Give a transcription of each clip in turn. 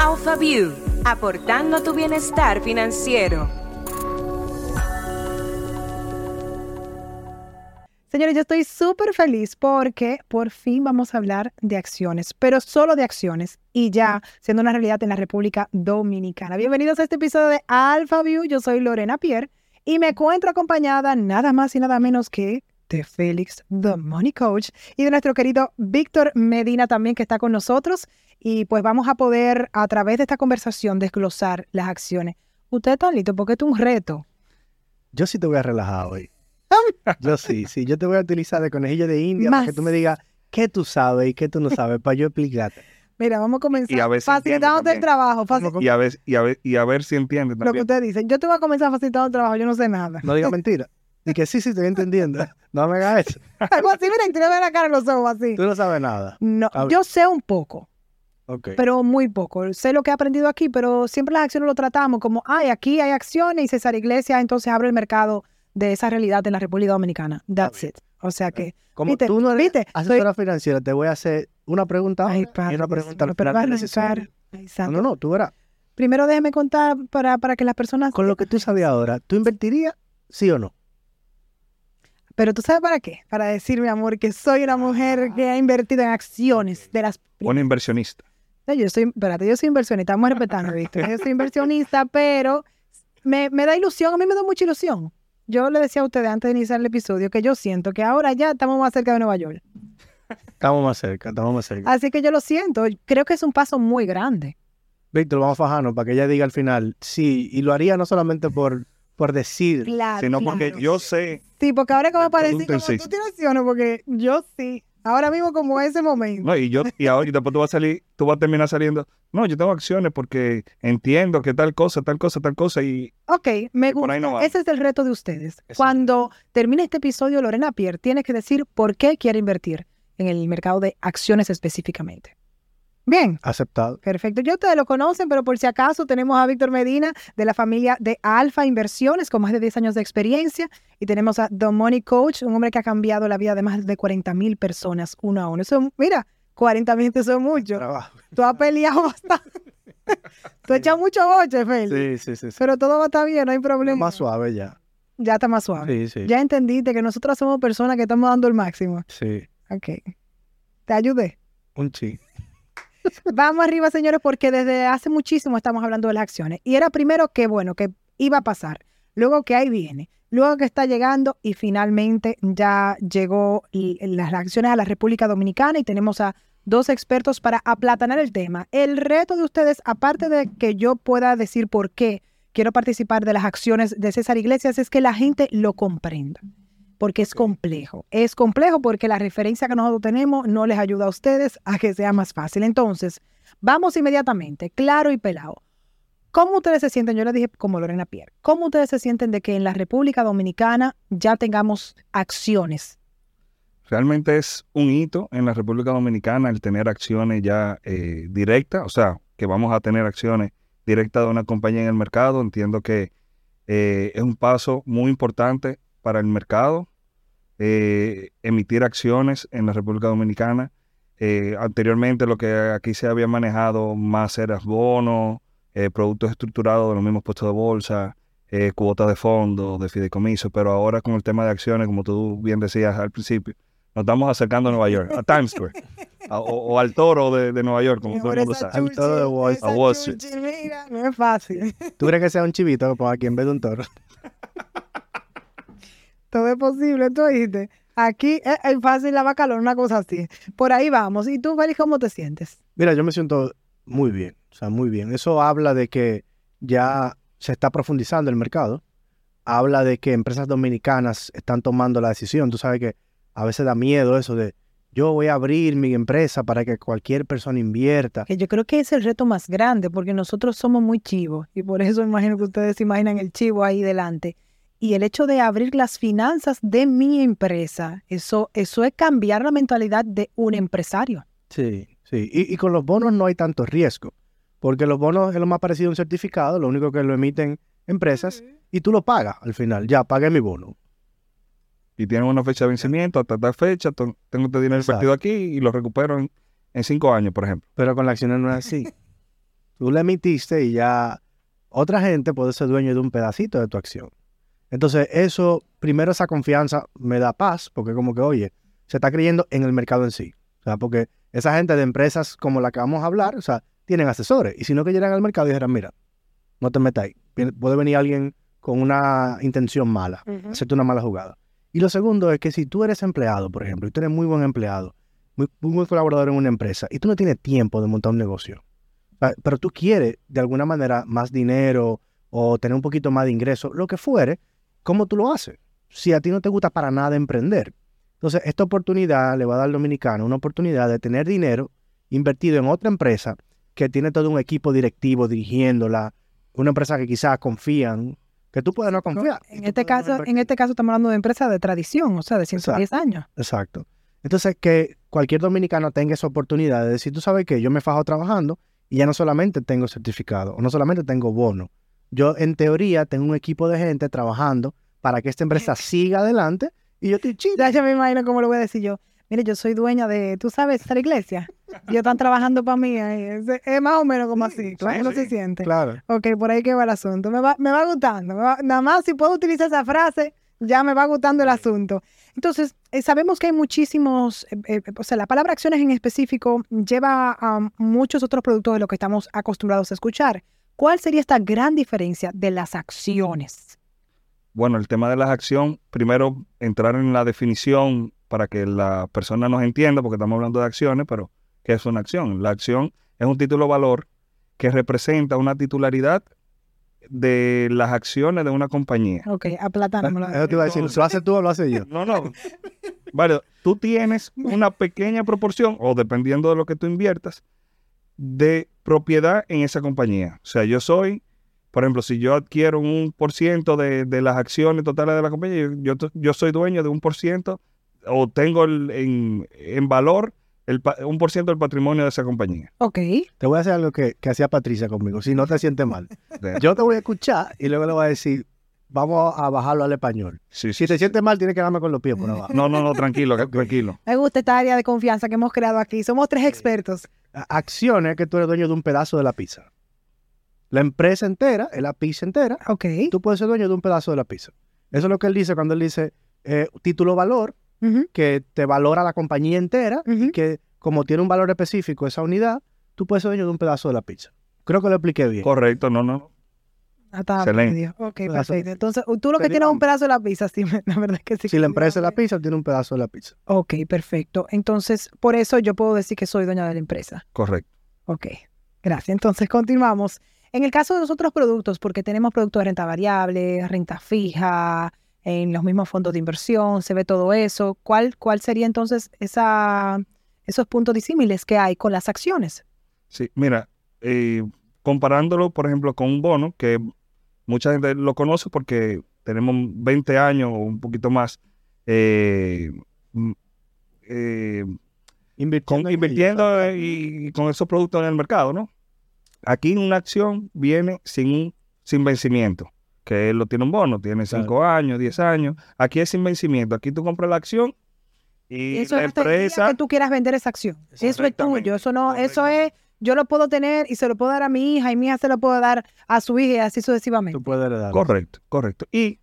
Alpha View, aportando tu bienestar financiero. Señores, yo estoy súper feliz porque por fin vamos a hablar de acciones, pero solo de acciones y ya siendo una realidad en la República Dominicana. Bienvenidos a este episodio de Alpha View. Yo soy Lorena Pierre y me encuentro acompañada nada más y nada menos que de Félix, The Money Coach, y de nuestro querido Víctor Medina también que está con nosotros. Y pues vamos a poder a través de esta conversación desglosar las acciones. Usted está listo porque es un reto. Yo sí te voy a relajar hoy. Yo sí, sí, yo te voy a utilizar de conejillo de India para que tú me digas qué tú sabes y qué tú no sabes para yo explicarte. Mira, vamos a comenzar Y a ver si entiende facilitándote el también. trabajo. Y a ver, y a ver, y a ver si entiende lo que también. usted dice. Yo te voy a comenzar facilitando el trabajo, yo no sé nada. No digas mentira. Y que sí, sí, estoy entendiendo. No me hagas eso. Algo así, mira, y tú le ves la cara en los ojos así. Tú no sabes nada. No, yo sé un poco, Pero muy poco. Sé lo que he aprendido aquí, pero siempre las acciones lo tratamos como, ay, aquí hay acciones y César Iglesias entonces abre el mercado de esa realidad en la República Dominicana. That's it. O sea que, Como ¿viste? tú no eres ¿viste? asesora financiera, te voy a hacer una pregunta Ay, ahora padre, y una pregunta al pero final No, no, no, tú verás. Primero déjeme contar para, para que las personas... Con lo que tú sabes ahora, ¿tú invertirías sí o no? Pero tú sabes para qué? Para decir, mi amor, que soy una mujer que ha invertido en acciones de las... Un inversionista. Yo soy, espérate, yo soy inversionista, vamos respetando, Víctor. Yo soy inversionista, pero me, me da ilusión, a mí me da mucha ilusión. Yo le decía a ustedes antes de iniciar el episodio que yo siento que ahora ya estamos más cerca de Nueva York. Estamos más cerca, estamos más cerca. Así que yo lo siento, creo que es un paso muy grande. Víctor, vamos a fajarnos para que ella diga al final sí. Y lo haría no solamente por, por decir. Claro. Sino porque claro. yo sé, Sí, porque ahora como para decir, como Pregúntense. tú tienes porque yo sí. Ahora mismo como ese momento. no, y yo, y ahora y después tú vas a salir, tú vas a terminar saliendo. No, yo tengo acciones porque entiendo que tal cosa, tal cosa, tal cosa, y Ok, me Y gusta. no. Ese es el reto de ustedes. Cuando termine este episodio, Lorena Pierre tiene que decir por qué quiere invertir en el mercado de acciones específicamente. Bien, Aceptado. perfecto. Ya ustedes lo conocen, pero por si acaso tenemos a Víctor Medina de la familia de Alfa Inversiones con más de 10 años de experiencia y tenemos a The Money Coach, un hombre que ha cambiado la vida de más de 40 mil personas uno a uno. Eso, mira, 40 mil eso es mucho. Trabajo. Tú has peleado bastante. Tú has echado mucho boche, Félix. Sí, sí, sí. sí. Pero todo va a estar bien, no hay problema. Más suave ya. Ya está más suave. Sí, sí. Ya entendiste que nosotros somos personas que estamos dando el máximo. Sí. Ok. Te ayudé. Un chi. Vamos arriba, señores, porque desde hace muchísimo estamos hablando de las acciones. Y era primero que, bueno, que iba a pasar. Luego que ahí viene. Luego que está llegando y finalmente ya llegó las acciones a la República Dominicana y tenemos a dos expertos para aplatanar el tema. El reto de ustedes, aparte de que yo pueda decir por qué quiero participar de las acciones de César Iglesias, es que la gente lo comprenda. Porque es complejo. Es complejo porque la referencia que nosotros tenemos no les ayuda a ustedes a que sea más fácil. Entonces, vamos inmediatamente, claro y pelado. ¿Cómo ustedes se sienten? Yo les dije como Lorena Pierre. ¿Cómo ustedes se sienten de que en la República Dominicana ya tengamos acciones? realmente es un hito en la República Dominicana el tener acciones ya eh, directas, o sea, que vamos a tener acciones directas de una compañía en el mercado. Entiendo que eh, es un paso muy importante para el mercado eh, emitir acciones en la República Dominicana. Eh, anteriormente lo que aquí se había manejado más eran bonos, eh, productos estructurados de los mismos puestos de bolsa, eh, cuotas de fondo, de fideicomiso, pero ahora con el tema de acciones, como tú bien decías al principio, nos estamos acercando a Nueva York, a Times Square, a- o, o al toro de, de Nueva York, como todo el mundo sabe. Al todo de Wall- a Wall Street. chuchi, mira, no es fácil. ¿Tú crees que sea un chivito que ponga aquí en vez de un toro? Todo es posible, tú dijiste. Aquí es, es fácil la vaca, una cosa así. Por ahí vamos. ¿Y tú, Félix, cómo te sientes? Mira, yo me siento muy bien, o sea, muy bien. Eso habla de que ya se está profundizando el mercado. Habla de que empresas dominicanas están tomando la decisión. Tú sabes que a veces da miedo eso de yo voy a abrir mi empresa para que cualquier persona invierta. Que yo creo que es el reto más grande porque nosotros somos muy chivos y por eso imagino que ustedes se imaginan el chivo ahí delante. Y el hecho de abrir las finanzas de mi empresa, eso, eso es cambiar la mentalidad de un empresario. Sí, sí. Y, y con los bonos no hay tanto riesgo, porque los bonos es lo más parecido a un certificado, lo único que lo emiten empresas y tú lo pagas al final. Ya, pagué mi bono. Y tienen una fecha de vencimiento, hasta tal fecha, tengo este dinero invertido aquí y lo recupero en, en cinco años, por ejemplo. Pero con las acciones no es así. Tú la emitiste y ya otra gente puede ser dueño de un pedacito de tu acción. Entonces, eso, primero esa confianza me da paz, porque como que, oye, se está creyendo en el mercado en sí. O sea, porque esa gente de empresas como la que vamos a hablar, o sea, tienen asesores. Y si no que llegan al mercado y dijeran, mira, no te metas ahí. Puede venir alguien con una intención mala, Ujú. hacerte una mala jugada. Y lo segundo es que si tú eres empleado, por ejemplo, y tú eres muy buen empleado, muy, muy buen colaborador en una empresa, y tú no tienes tiempo de montar un negocio, pero tú quieres de alguna manera más dinero o tener un poquito más de ingreso, lo que fuere, ¿cómo tú lo haces? Si a ti no te gusta para nada emprender. Entonces, esta oportunidad le va a dar al dominicano una oportunidad de tener dinero invertido en otra empresa que tiene todo un equipo directivo dirigiéndola, una empresa que quizás confían, que tú puedes no confiar. En este no caso, en este caso estamos hablando de empresas de tradición, o sea, de 110 años. Exacto. Entonces, que cualquier dominicano tenga esa oportunidad de decir, tú sabes que yo me fajo trabajando y ya no solamente tengo certificado, o no solamente tengo bono. Yo, en teoría, tengo un equipo de gente trabajando para que esta empresa siga adelante y yo estoy chido. Ya yo me imagino cómo lo voy a decir yo. Mire, yo soy dueña de, tú sabes, esta iglesia. Y ellos están trabajando para mí. Es, es más o menos como así. claro, ¿Cómo sí. se siente? Claro. Ok, por ahí que va el asunto. Me va, me va gustando. me va- nada más si puedo utilizar esa frase, ya me va gustando el asunto. Entonces, eh, sabemos que hay muchísimos, eh, eh, o sea, la palabra acciones en específico lleva a muchos otros productos de lo que estamos acostumbrados a escuchar. ¿Cuál sería esta gran diferencia de las acciones? Bueno, el tema de la acción, primero entrar en la definición para que la persona nos entienda, porque estamos hablando de acciones, pero ¿qué es una acción? La acción es un título valor que representa una titularidad de las acciones de una compañía. Ok, aplatámoslo. Eso te iba a decir, ¿lo haces tú o lo hace yo? No, no. Vale, tú tienes una pequeña proporción, o dependiendo de lo que tú inviertas, de propiedad en esa compañía. O sea, yo soy, por ejemplo, si yo adquiero un por ciento de, de las acciones totales de la compañía, yo, yo, soy dueño de un por ciento, o tengo el- en, en valor el, un por ciento del patrimonio de esa compañía. Ok. Te voy a hacer algo que, que hacía Patricia conmigo, si no te sientes mal. Yo te voy a escuchar y luego le voy a decir, vamos a bajarlo al español. Sí, sí, Si te sí. sientes mal, tienes que darme con los pies por abajo. No, no, no, tranquilo, tranquilo. Me gusta esta área de confianza que hemos creado aquí. Somos tres expertos. Acciones que tú eres dueño de un pedazo de la pizza. La empresa entera es la pizza entera. Ok. Tú puedes ser dueño de un pedazo de la pizza. Eso es lo que él dice cuando él dice eh, título valor, que te valora la compañía entera y que como tiene un valor específico esa unidad, tú puedes ser dueño de un pedazo de la pizza. Creo que lo expliqué bien. Correcto, no, no. Ah, está Excelente. medio. Ok, Pedazo. perfecto. Entonces, tú lo que tienes es un pedazo de la pizza, sí, la verdad es que sí. Si que la empresa es la pizza, tiene un pedazo de la pizza. Ok, perfecto. Entonces, por eso yo puedo decir que soy dueña de la empresa. Correcto. Ok, gracias. Entonces, continuamos. En el caso de los otros productos, porque tenemos productos de renta variable, renta fija, en los mismos fondos de inversión, se ve todo eso. ¿Cuál, cuál sería entonces esa, esos puntos disímiles que hay con las acciones? Sí, mira, eh, comparándolo, por ejemplo, con un bono, que mucha gente lo conoce porque tenemos 20 años o un poquito más eh, mm, eh, Invirtiendo, con- eh, y, y con esos productos en el mercado, ¿no? Aquí una acción viene sin, un- sin vencimiento, que lo tiene un bono, tiene Claro. 5 años, 10 años. Aquí es sin vencimiento. Aquí tú compras la acción y eso la es hasta el día empresa... que tú quieras vender esa acción. Eso es tuyo. Eso no, eso es, yo lo puedo tener y se lo puedo dar a mi hija y mi hija se lo puedo dar a su hija y así sucesivamente. Tú puedes heredar. Correcto, correcto. Y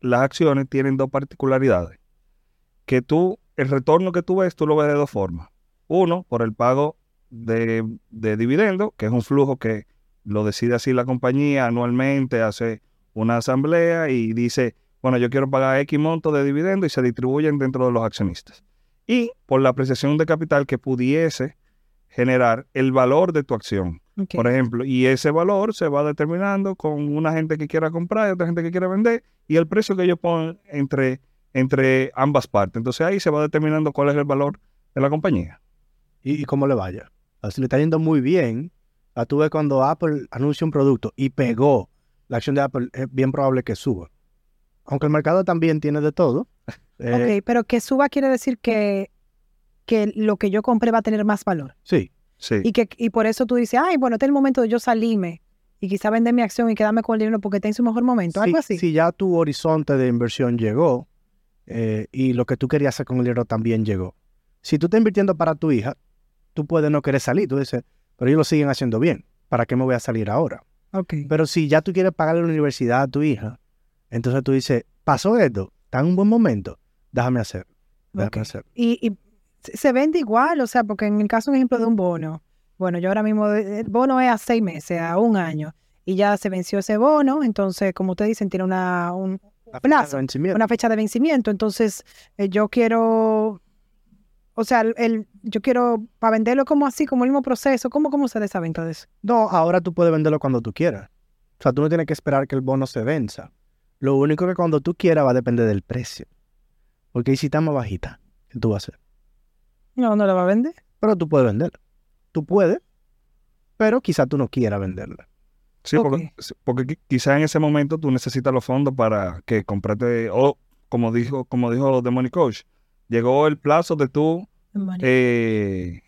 las acciones tienen dos particularidades. Que tú, el retorno que tú ves, tú lo ves de dos formas. Uno, por el pago de, de dividendo, que es un flujo que lo decide así la compañía anualmente, hace una asamblea y dice, bueno, yo quiero pagar X monto de dividendo y se distribuyen dentro de los accionistas. Y por la apreciación de capital que pudiese generar el valor de tu acción. Por ejemplo, y ese valor se va determinando con una gente que quiera comprar y otra gente que quiera vender y el precio que ellos ponen entre, entre ambas partes. Entonces ahí se va determinando cuál es el valor de la compañía. y, y cómo le vaya. Si le está yendo muy bien, a tú ves cuando Apple anuncia un producto y pegó la acción de Apple, es bien probable que suba. Aunque el mercado también tiene de todo. eh, Ok, pero que suba quiere decir que, que lo que yo compré va a tener más valor. Sí, Sí, Y que y por eso tú dices, ay, bueno, este es el momento de yo salirme y quizá vender mi acción y quedarme con el dinero porque está en su mejor momento. Algo así. si ya tu horizonte de inversión llegó eh, y lo que tú querías hacer con el dinero también llegó. Si tú estás invirtiendo para tu hija, tú puedes no querer salir. Tú dices, pero ellos lo siguen haciendo bien. ¿para qué me voy a salir ahora? Ok. Pero si ya tú quieres pagarle la universidad a tu hija, entonces tú dices, pasó esto, está en un buen momento, déjame hacer, déjame Ok. hacer. Y, y se vende igual, o sea, porque en el caso, por ejemplo, de un bono, bueno, yo ahora mismo, eh, el bono es a seis meses, a un año, y ya se venció ese bono, entonces, como ustedes dicen, tiene una, un, fecha de plazo, vencimiento. una fecha de vencimiento, entonces eh, yo quiero, o sea, el, el- yo quiero, para venderlo como así, como el mismo proceso, ¿cómo, cómo se da esa venta de eso? No, ahora tú puedes venderlo cuando tú quieras. O sea, tú no tienes que esperar que el bono se venza. Lo único que cuando tú quieras va a depender del precio. Porque ahí si está más bajita, ¿qué tú vas a hacer? No, no la va a vender. Pero tú puedes venderla. Tú puedes, pero quizás tú no quieras venderla. Sí, porque, porque qui- quizás en ese momento tú necesitas los fondos para que comprarte, o como dijo, como dijo The Money Coach, llegó el plazo de tú, eh,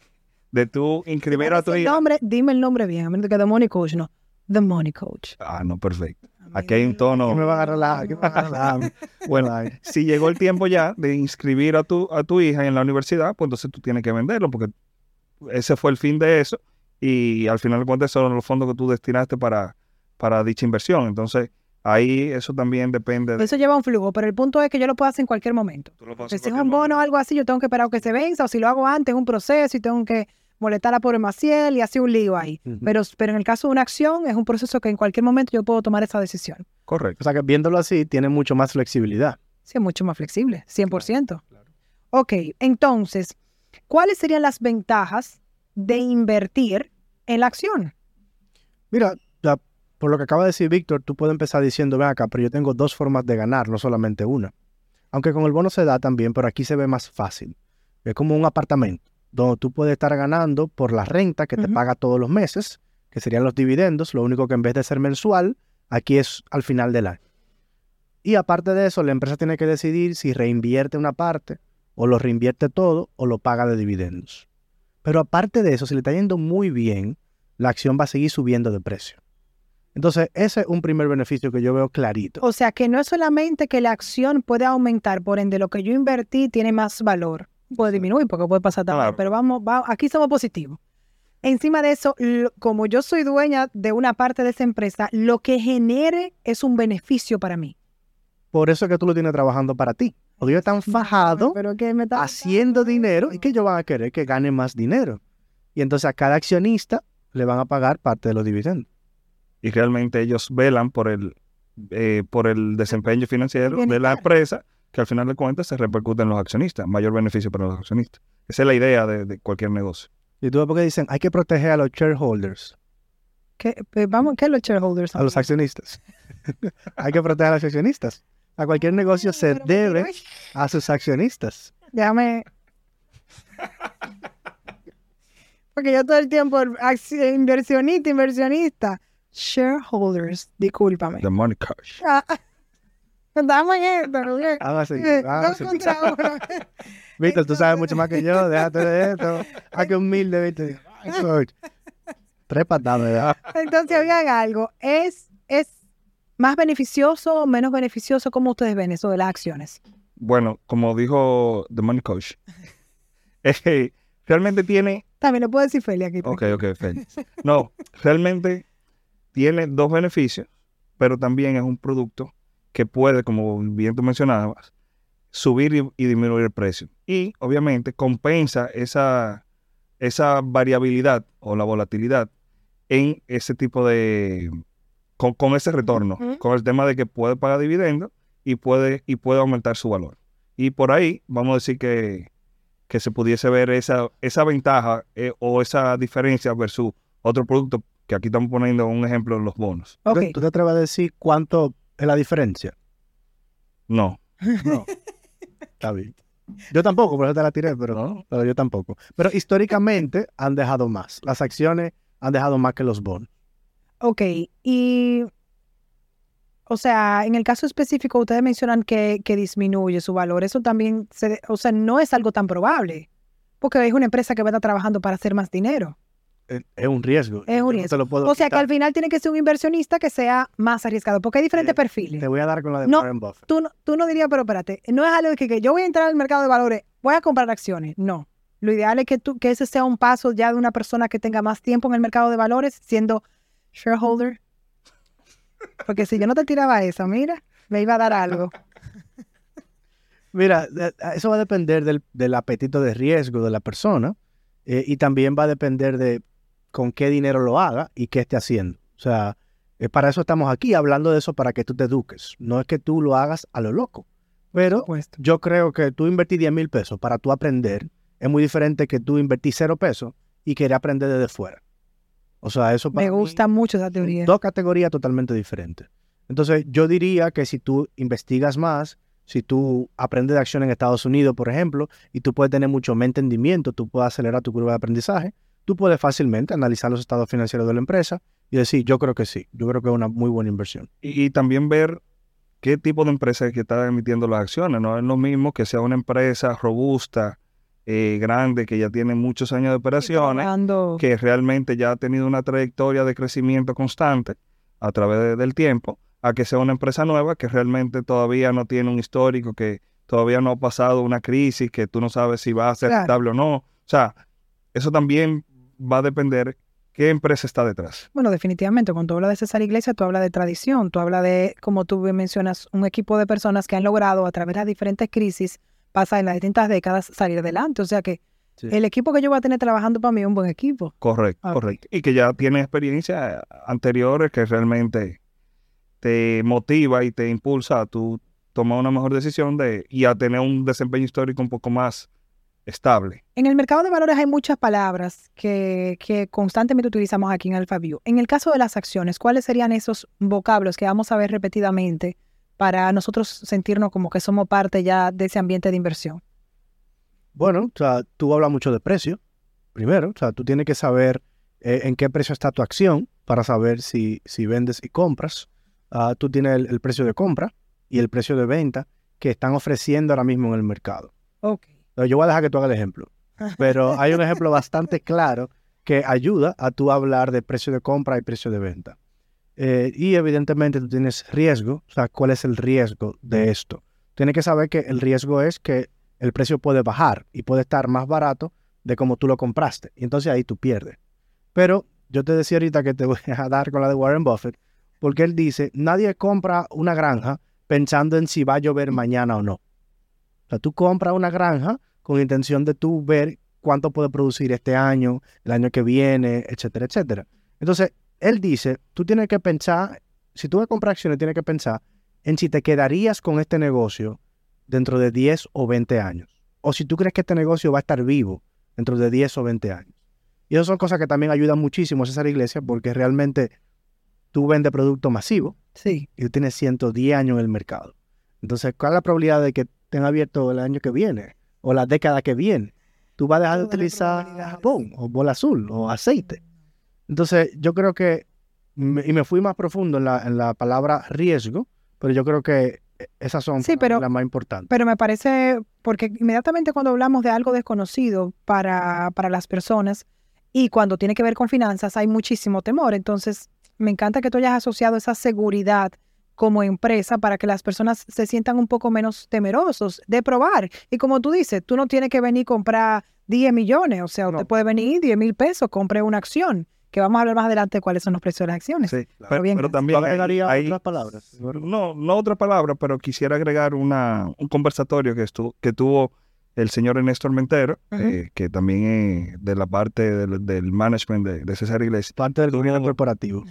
de tú inscribir a tu nombre, dime el nombre bien, a menos que The Money Coach, no. The Money Coach. Ah, no, perfecto. Aquí hay un tono. ¿Qué me van a relajar? ¿Qué me van a relajar? Bueno, si llegó el tiempo ya de inscribir a tu, a tu hija en la universidad, pues entonces tú tienes que venderlo, porque ese fue el fin de eso, y al final de cuentas son los fondos que tú destinaste para, para dicha inversión. Entonces, ahí eso también depende de... Eso lleva un flujo, pero el punto es que yo lo puedo hacer en cualquier momento. Tú lo puedes Que hacer si es un bono o algo así, yo tengo que esperar a que se venza, o si lo hago antes, es un proceso y tengo que molestar a pobre Maciel y así un lío ahí. Pero, pero en el caso de una acción, es un proceso que en cualquier momento yo puedo tomar esa decisión. O Correcto. sea que viéndolo así, tiene mucho más flexibilidad. Sí, es mucho más flexible, 100%. Ok, entonces, ¿cuáles serían las ventajas de invertir en la acción? Mira, la- por lo que acaba de decir Víctor, tú puedes empezar diciendo, ven acá, pero yo tengo dos formas de ganar, no solamente una. Aunque con el bono se da también, pero aquí se ve más fácil. Es como un apartamento, donde tú puedes estar ganando por la renta que te paga todos los meses, que serían los dividendos, lo único que en vez de ser mensual, aquí es al final del año. Y aparte de eso, la empresa tiene que decidir si reinvierte una parte, o lo reinvierte todo, o lo paga de dividendos. Pero aparte de eso, si le está yendo muy bien, la acción va a seguir subiendo de precio. Entonces, ese es un primer beneficio que yo veo clarito. O sea, que no es solamente que la acción puede aumentar, por ende, lo que yo invertí tiene más valor. Puede disminuir porque puede pasar también, Claro. pero vamos, va- aquí somos positivos. Encima de eso, lo- como yo soy dueña de una parte de esa empresa, lo que genere es un beneficio para mí. Por eso es que tú lo tienes trabajando para ti. Porque ellos están fajados Pero que me está- haciendo dinero y que ellos van a querer que gane más dinero. Y entonces a cada accionista le van a pagar parte de los dividendos. Y realmente ellos velan por el, eh, por el desempeño financiero de la empresa, que al final de cuentas se repercute en los accionistas, mayor beneficio para los accionistas. Esa es la idea de, de cualquier negocio. Y tú ves por qué dicen, hay que proteger a los shareholders, ¿Qué, pues vamos, ¿qué es los shareholders? a los accionistas. hay que proteger a los accionistas. A cualquier negocio se debe a sus accionistas. Déjame. Porque yo todo el tiempo, inversionista, inversionista. Shareholders, discúlpame. The money cash. Ah, Estamos en esto, ¿ok? Vamos a seguir, Eh, vamos a dos seguir. contra uno. Víctor, tú sabes mucho más que yo, déjate de esto. Ah, qué humilde, Víctor. Tres patadas, ¿verdad? Entonces, oigan algo. ¿Es, ¿Es más beneficioso o menos beneficioso? ¿Cómo ustedes ven eso de las acciones? Bueno, como dijo The Money Coach, eh, realmente tiene También lo puedo decir Feli aquí. Ok, ok, Félix. No, realmente tiene dos beneficios, pero también es un producto que puede, como bien tú mencionabas, subir y, y disminuir el precio. Y obviamente compensa esa, esa variabilidad o la volatilidad en ese tipo de... con, con ese retorno, con el tema de que puede pagar dividendos y puede, y puede aumentar su valor. Y por ahí vamos a decir que, que se pudiese ver esa, esa ventaja eh, o esa diferencia versus otro producto que aquí estamos poniendo un ejemplo los bonos. ¿Tú- Ok. ¿Tú te atreves a decir cuánto es la diferencia? No, No. Está bien. Yo tampoco, por eso te la tiré, pero, No. pero yo tampoco. Pero históricamente han dejado más. Las acciones han dejado más que los bonos. Ok, y, o sea, en el caso específico, ustedes mencionan que, que disminuye su valor. Eso también, se, o sea, no es algo tan probable, porque es una empresa que va a estar trabajando para hacer más dinero. Es, es un riesgo. Es un no riesgo. O sea, que al final tiene que ser un inversionista que sea más arriesgado, porque hay diferentes Eh, perfiles. Te voy a dar con la de No. Warren Buffett. Tú no, tú no dirías, pero espérate, no es algo de que, que yo voy a entrar al mercado de valores, voy a comprar acciones. No. Lo ideal es que, tú, que ese sea un paso ya de una persona que tenga más tiempo en el mercado de valores, siendo shareholder? Porque si yo no te tiraba esa, mira, me iba a dar algo. Mira, de- eso va a depender del, del apetito de riesgo de la persona eh, y también va a depender de con qué dinero lo haga y qué esté haciendo. O sea, eh, para eso estamos aquí hablando de eso para que tú te eduques. No es que tú lo hagas a lo loco. Pero yo creo que tú invertí 10 mil pesos para tú aprender es muy diferente que tú invertí cero pesos y querer aprender desde fuera. O sea, eso para Me mí gusta mucho esa teoría. dos categorías totalmente diferentes. Entonces, yo diría que si tú investigas más, si tú aprendes de acción en Estados Unidos, por ejemplo, y tú puedes tener mucho más entendimiento, tú puedes acelerar tu curva de aprendizaje, tú puedes fácilmente analizar los estados financieros de la empresa y decir, yo creo que sí, yo creo que es una muy buena inversión. Y, y también ver qué tipo de empresa es que está emitiendo las acciones. No es lo mismo que sea una empresa robusta, eh, grande, que ya tiene muchos años de operaciones, que realmente ya ha tenido una trayectoria de crecimiento constante a través de- del tiempo, a que sea una empresa nueva que realmente todavía no tiene un histórico, que todavía no ha pasado una crisis, que tú no sabes si va a ser Claro. estable o no. O sea, eso también va a depender qué empresa está detrás. Bueno, definitivamente, cuando tú hablas de César Iglesias, tú hablas de tradición, tú hablas de, como tú mencionas, un equipo de personas que han logrado a través de las diferentes crisis, pasar en las distintas décadas, salir adelante. O sea que Sí. el equipo que yo voy a tener trabajando para mí es un buen equipo. Correcto, correcto. Y que ya tiene experiencias anteriores que realmente te motiva y te impulsa a tú tomar una mejor decisión de, y a tener un desempeño histórico un poco más estable. En el mercado de valores hay muchas palabras que, que constantemente utilizamos aquí en AlphaView. En el caso de las acciones, ¿cuáles serían esos vocablos que vamos a ver repetidamente para nosotros sentirnos como que somos parte ya de ese ambiente de inversión? Bueno, o sea, tú hablas mucho de precio, primero, o sea, tú tienes que saber eh, en qué precio está tu acción para saber si, si vendes y compras. Ah, tú tienes el, el precio de compra y el precio de venta que están ofreciendo ahora mismo en el mercado. Ok. Yo voy a dejar que tú hagas el ejemplo, pero hay un ejemplo bastante claro que ayuda a tú hablar de precio de compra y precio de venta. Eh, y evidentemente tú tienes riesgo, o sea, ¿cuál es el riesgo de esto? Tienes que saber que el riesgo es que el precio puede bajar y puede estar más barato de como tú lo compraste. Y entonces ahí tú pierdes. Pero yo te decía ahorita que te voy a dar con la de Warren Buffett, porque él dice, nadie compra una granja pensando en si va a llover mañana o no. O sea, tú compras una granja con intención de tú ver cuánto puede producir este año, el año que viene, etcétera, etcétera. Entonces, él dice, tú tienes que pensar, si tú vas a comprar acciones, tienes que pensar en si te quedarías con este negocio dentro de 10 o 20 años. O si tú crees que este negocio va a estar vivo dentro de 10 o 20 años. Y esas son cosas que también ayudan muchísimo a César Iglesia porque realmente tú vendes producto masivo Sí. y tú tienes 110 años en el mercado. Entonces, ¿cuál es la probabilidad de que estén abiertos el año que viene o la década que viene? Tú vas a dejar de utilizar jabón o bola azul o aceite. Entonces, yo creo que, me- y me fui más profundo en la, en la palabra riesgo, pero yo creo que esas son Sí, pero- las más importantes. Pero me parece, porque inmediatamente cuando hablamos de algo desconocido para, para las personas y cuando tiene que ver con finanzas, hay muchísimo temor. Entonces, me encanta que tú hayas asociado esa seguridad como empresa para que las personas se sientan un poco menos temerosos de probar. Y como tú dices, tú no tienes que venir a comprar 10 millones, o sea, No. usted puede venir 10 mil pesos, compre una acción, que vamos a hablar más adelante de cuáles son los precios de las acciones. Sí, pero, bien. pero ¿Tú también hay- otras palabras? no, no otra palabra, pero quisiera agregar una, un conversatorio que, estuvo, que tuvo el señor Ernesto Armentero, eh, que también es de la parte del, del management de, de César Iglesias. Parte del gobierno corporativo.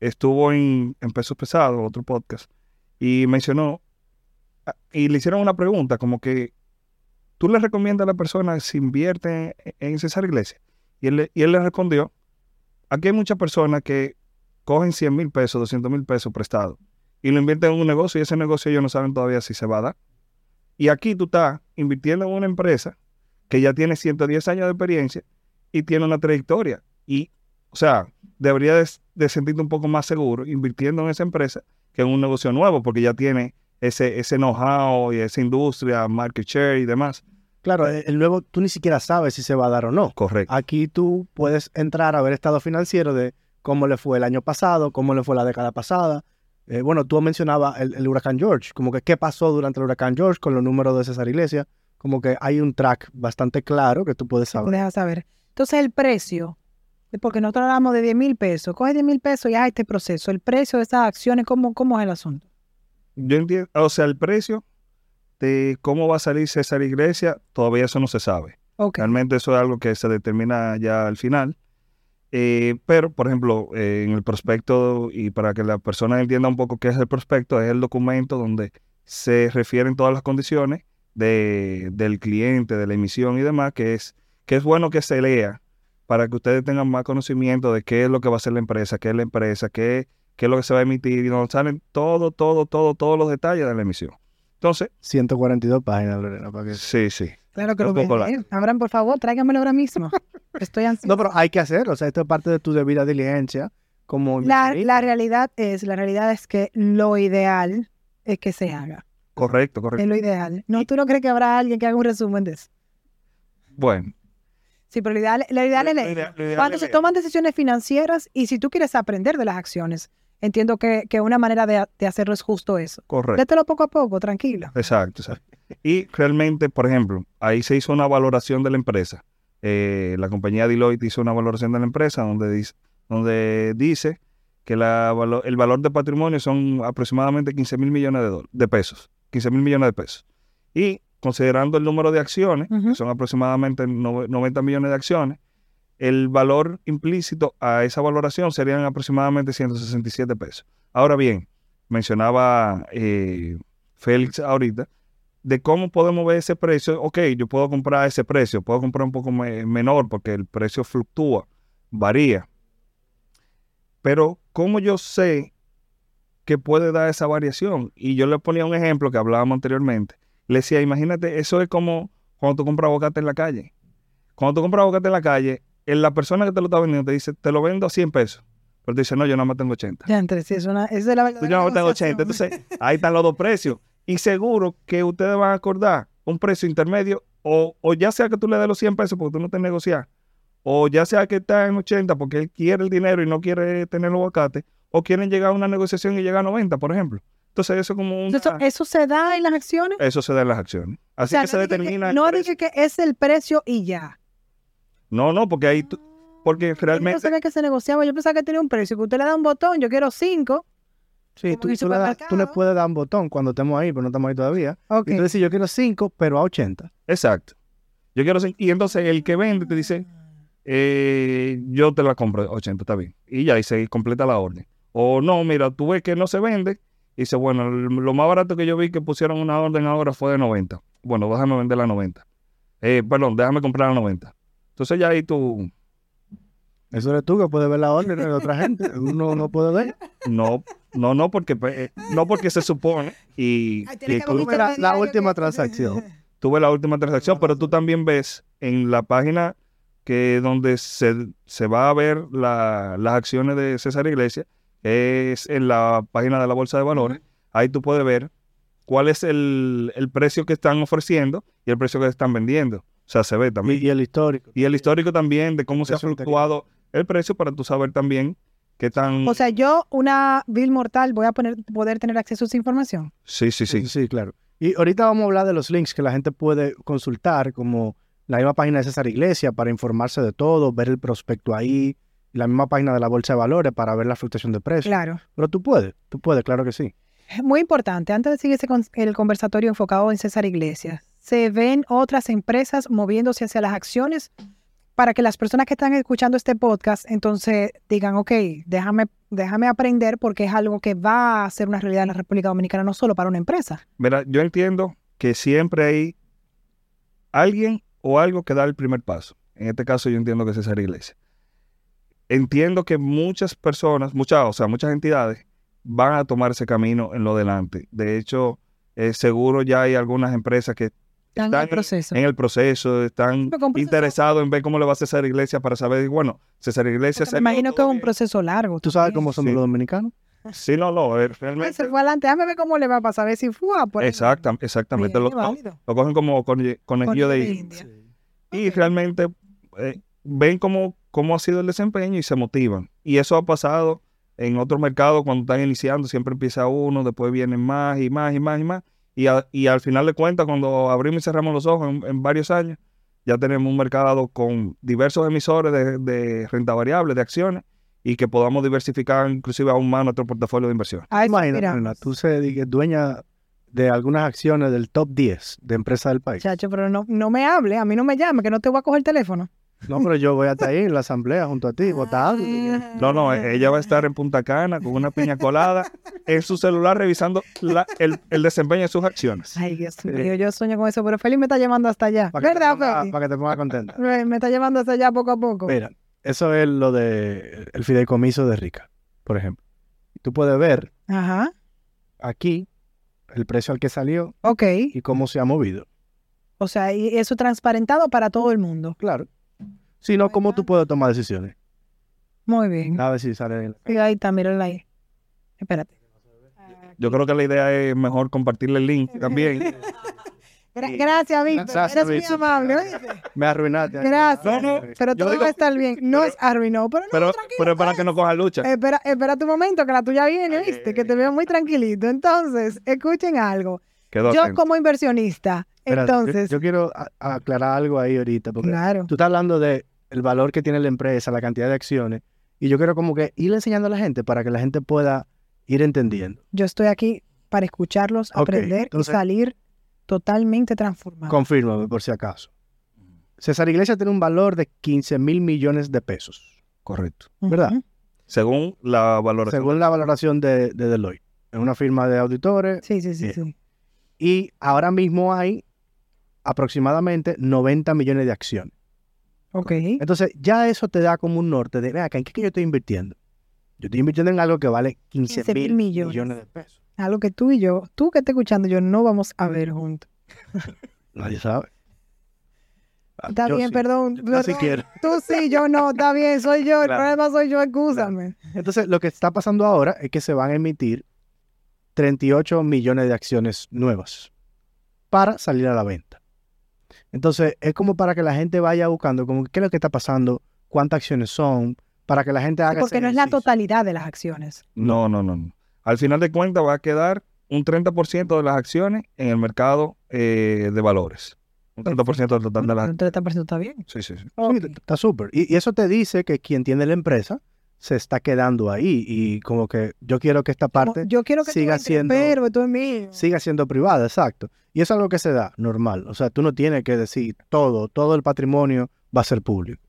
Estuvo en, en Pesos Pesados, otro podcast, y mencionó, ah, y le hicieron una pregunta, como que, ¿tú le recomiendas a la persona si invierte en, César Iglesias? Y él, y él le respondió, aquí hay muchas personas que cogen 100 mil pesos, 200 mil pesos prestados, y lo invierten en un negocio, y ese negocio ellos no saben todavía si se va a dar. Y aquí tú estás invirtiendo en una empresa que ya tiene 110 años de experiencia y tiene una trayectoria. Y, o sea, debería de, de sentirte un poco más seguro invirtiendo en esa empresa que en un negocio nuevo, porque ya tiene ese, ese know-how y esa industria, market share y demás. Claro, el el nuevo, tú ni siquiera sabes si se va a dar o no. Correcto. Aquí tú puedes entrar a ver estado financiero de cómo le fue el año pasado, cómo le fue la década pasada. Eh, bueno, tú mencionabas el, el huracán George, como que qué pasó durante el huracán George con los números de César Iglesias, como que hay un track bastante claro que tú puedes Tú saber. dejas saber. Entonces, el precio Porque nosotros hablamos de 10 mil pesos. Coge 10 mil pesos y haz este proceso. El precio de esas acciones, ¿cómo, cómo es el asunto? Yo entiendo, o sea, el precio de cómo va a salir César Iglesia, todavía eso no se sabe. Ok. Realmente eso es algo que se determina ya al final. Eh, pero, por ejemplo, eh, en el prospecto, y para que la persona entienda un poco qué es el prospecto, es el documento donde se refieren todas las condiciones de, del cliente, de la emisión y demás, que es, que es bueno que se lea para que ustedes tengan más conocimiento de qué es lo que va a hacer la empresa, qué es la empresa, qué, qué es lo que se va a emitir, y donde salen todo, todo, todo, todos los detalles de la emisión. Entonces, 142 páginas, Lorena, para que... sí, sí. Claro que Un lo voy leer. Abraham, por favor, tráigamelo ahora mismo. Estoy ansiosa. No, pero hay que hacer, o sea, esto es parte de tu debida diligencia como La, la realidad es, la realidad es que lo ideal es que se haga. Correcto, Es correcto. lo ideal. No, tú no crees que habrá alguien que haga un resumen de eso. Bueno, Sí, pero lo ideal, lo ideal es leer. lo ideal Cuando es se toman decisiones financieras y si tú quieres aprender de las acciones, entiendo que, que una manera de, de hacerlo es justo eso. correcto. Lételo poco a poco, tranquilo. Exacto, exacto. Y realmente, por ejemplo, ahí se hizo una valoración de la empresa. Eh, la compañía Deloitte hizo una valoración de la empresa donde dice, donde dice que la, el valor de patrimonio son aproximadamente 15 mil millones de, de pesos. 15 mil millones de pesos. Y considerando el número de acciones, que son aproximadamente nove- 90 millones de acciones, el valor implícito a esa valoración serían aproximadamente 167 pesos. Ahora bien, mencionaba eh, Félix ahorita, de cómo podemos ver ese precio. Ok, yo puedo comprar ese precio, puedo comprar un poco me- menor porque el precio fluctúa, varía. Pero, ¿cómo yo sé que puede dar esa variación? Y yo le ponía un ejemplo que hablábamos anteriormente. Le decía, imagínate, eso es como cuando tú compras aguacate en la calle. Cuando tú compras aguacate en la calle, la persona que te lo está vendiendo te dice, te lo vendo a 100 pesos. Pero te dice, no, yo nada más tengo 80. Ya, entre sí, es una, es la Tú verdadera yo no tengo 80. negociación. Entonces, ahí están los dos precios. Y seguro que ustedes van a acordar un precio intermedio, o, o ya sea que tú le des los 100 pesos porque tú no te negociar, o ya sea que está en 80 porque él quiere el dinero y no quiere tener los aguacates, o quieren llegar a una negociación y llegar a 90, por ejemplo. Entonces, eso es como un. Entonces, ¿Eso se da en las acciones? Eso se da en las acciones. O Así sea, que se no determina. el no dije que es el precio y ya. No, no, porque ahí. tú- porque Yo realmente. sabía que se negociaba. Yo pensaba que tenía un precio, que usted le da un botón, yo quiero cinco. Sí, tú, le tú puedes dar un botón cuando estemos ahí, pero no estamos ahí todavía. Ok. Y tú dices, yo quiero 5, pero a 80. Exacto. Yo quiero. cin- Y entonces el que vende te dice. eh, yo te la compro a 80, está bien. Y ya, y se completa la orden. O no, mira, tú ves que no se vende. Y dice, bueno, lo más barato que yo vi que pusieron una orden ahora fue de 90. Bueno, déjame vender la 90. Eh, perdón, déjame comprar la 90. Entonces ya ahí tú, Eso eres tú que puedes ver la orden de otra gente. Uno no puede ver. no, no, no, porque, pues, eh, no porque se supone. Y, Ay, y tú, la, última que- transacción. tú ves la última transacción, pero tú también ves en la página que donde se, se va a ver la- las acciones de César Iglesias, es en la página de la Bolsa de Valores. Ahí tú puedes ver cuál es el, el precio que están ofreciendo y el precio que están vendiendo. O sea, se ve también. y el histórico. Y el histórico también de cómo se ha fluctuado el precio para tú saber también qué tan... O sea, yo, una vil mortal, voy a poner, poder tener acceso a esa información. sí, sí, sí. Sí, sí, claro. Y ahorita vamos a hablar de los links que la gente puede consultar, como la misma página de César Iglesia para informarse de todo, ver el prospecto ahí, la misma página de la Bolsa de Valores para ver la fluctuación de precios. Claro. Pero tú puedes, tú puedes, claro que sí. Muy importante, antes de seguir ese con- el conversatorio enfocado en César Iglesias, ¿se ven otras empresas moviéndose hacia las acciones para que las personas que están escuchando este podcast entonces digan, ok, déjame, déjame aprender porque es algo que va a ser una realidad en la República Dominicana, no solo para una empresa? Mira, yo entiendo que siempre hay alguien o algo que da el primer paso. En este caso yo entiendo que es César Iglesias. Entiendo que muchas personas, muchas, o sea, muchas entidades van a tomar ese camino en lo delante. De hecho, eh, seguro ya hay algunas empresas que Están en el proceso. en el proceso, están con interesados en ver cómo le va a César Iglesias para saber, bueno, César Iglesias... Me imagino que es un proceso largo. ¿Tú sabes cómo Sí. los dominicanos? Sí, no, no, eh, realmente... Se fue adelante, déjame ver cómo le va a pasar, a ver si fue a por ahí. Exactam- exactamente. Bien, Lo, lo- cogen como conejillo de India. India. y realmente eh, ven cómo, cómo ha sido el desempeño y se motivan. Y eso ha pasado en otros mercados cuando están iniciando, siempre empieza uno, después vienen más y más y más y más. Y, a- y al final de cuentas, cuando abrimos y cerramos los ojos en, en varios años, ya tenemos un mercado con diversos emisores de, de renta variable, de acciones, y que podamos diversificar inclusive aún más nuestro portafolio de inversión. A eso Imagínate, aspiramos. Elena, tú se diga dueña de algunas acciones del top 10 de empresas del país. Chacho, pero no, no me hable, a mí no me llame, que no te voy a coger el teléfono. No, pero yo voy a estar ahí en la asamblea junto a ti, votando. No, no, ella va a estar en Punta Cana con una piña colada en su celular revisando la- el, el desempeño de sus acciones. Ay, Dios mío, yo sueño con eso, pero Félix me está llevando hasta allá. Para que, ¿Verdad, ponga, para que te ponga contenta. Me está llevando hasta allá poco a poco. Mira, eso es lo de el fideicomiso de Rica, por ejemplo. Tú puedes ver Ajá, aquí el precio al que salió ok. y cómo se ha movido. O sea, y eso transparentado para todo el mundo. Claro. Si no, ¿cómo tú puedes tomar decisiones? Muy bien. A ver si sale Sí, ahí está, mírala ahí. Espérate. Yo creo que la idea es mejor compartirle el link también. Gra- gracias, Víctor. Eres muy amable, ¿oíste? Me arruinaste. Gracias. No, no, Pero todo digo- va a estar bien. No es arruinó, pero no, Pero, tranquilo. pero es para que no coja lucha. Espera, espera tu momento, que la tuya viene, ¿viste? Que te veo muy tranquilito. Entonces, escuchen algo. Quedó Yo atento. como inversionista, entonces... Yo, quiero aclarar algo ahí ahorita, porque Claro. tú estás hablando de el valor que tiene la empresa, la cantidad de acciones, y yo quiero como que ir enseñando a la gente para que la gente pueda ir entendiendo. Yo estoy aquí para escucharlos, aprender entonces- y salir totalmente transformado. Confírmame por si acaso. César Iglesias tiene un valor de 15 mil millones de pesos, Correcto. ¿verdad? Según la valoración. según la valoración de, de Deloitte. Es una firma de auditores Sí, sí, sí, sí. y ahora mismo hay aproximadamente 90 millones de acciones. Ok. Entonces, ya eso te da como un norte de, vea, ¿en qué que yo estoy invirtiendo? Yo estoy invirtiendo en algo que vale 15 15 mil millones. millones. de pesos. Algo que tú y yo, tú que estás escuchando, yo no vamos a ver juntos. Nadie sabe. Ah, Está bien, sí. perdón. Yo quiero. Tú sí, yo no. Está bien, soy yo. El Claro. problema soy yo, excúsame. Entonces, lo que está pasando ahora es que se van a emitir 38 millones de acciones nuevas para salir a la venta. Entonces, es como para que la gente vaya buscando como qué es lo que está pasando, cuántas acciones son, para que la gente haga Porque ese no es la totalidad de las acciones. No, no, no, no. Al final de cuentas va a quedar un 30% de las acciones en el mercado eh, de valores. Un 30% del total de las El 30% está bien. Sí, sí, sí. Está súper. Y, y eso te dice que quien tiene la empresa se está quedando ahí y como que yo quiero que esta parte yo quiero que siga tú siendo- pero esto es mío. siga siendo privada, exacto. Y eso es algo que se da, normal. O sea, tú no tienes que decir todo, todo el patrimonio va a ser público.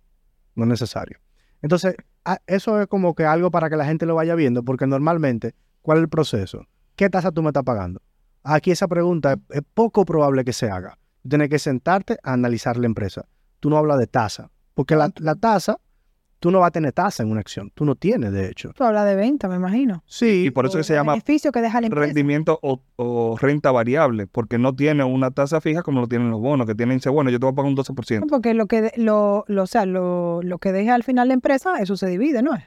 No es necesario. Entonces, a- eso es como que algo para que la gente lo vaya viendo, porque normalmente, ¿cuál es el proceso? ¿Qué tasa tú me estás pagando? Aquí esa pregunta es, poco probable que se haga. Tú tienes que sentarte a analizar la empresa. Tú no hablas de tasa, porque la, la tasa, tú no vas a tener tasa en una acción. Tú no tienes, de hecho. Tú hablas de venta, me imagino. Sí. Y por eso que se llama beneficio que deja la empresa. rendimiento o, o renta variable, porque no tiene una tasa fija como lo tienen los bonos, que tienen, dice, bueno, yo te voy a pagar un 12%. Porque lo que, lo, lo, o sea, lo, lo que deja al final la empresa, eso se divide, ¿no es?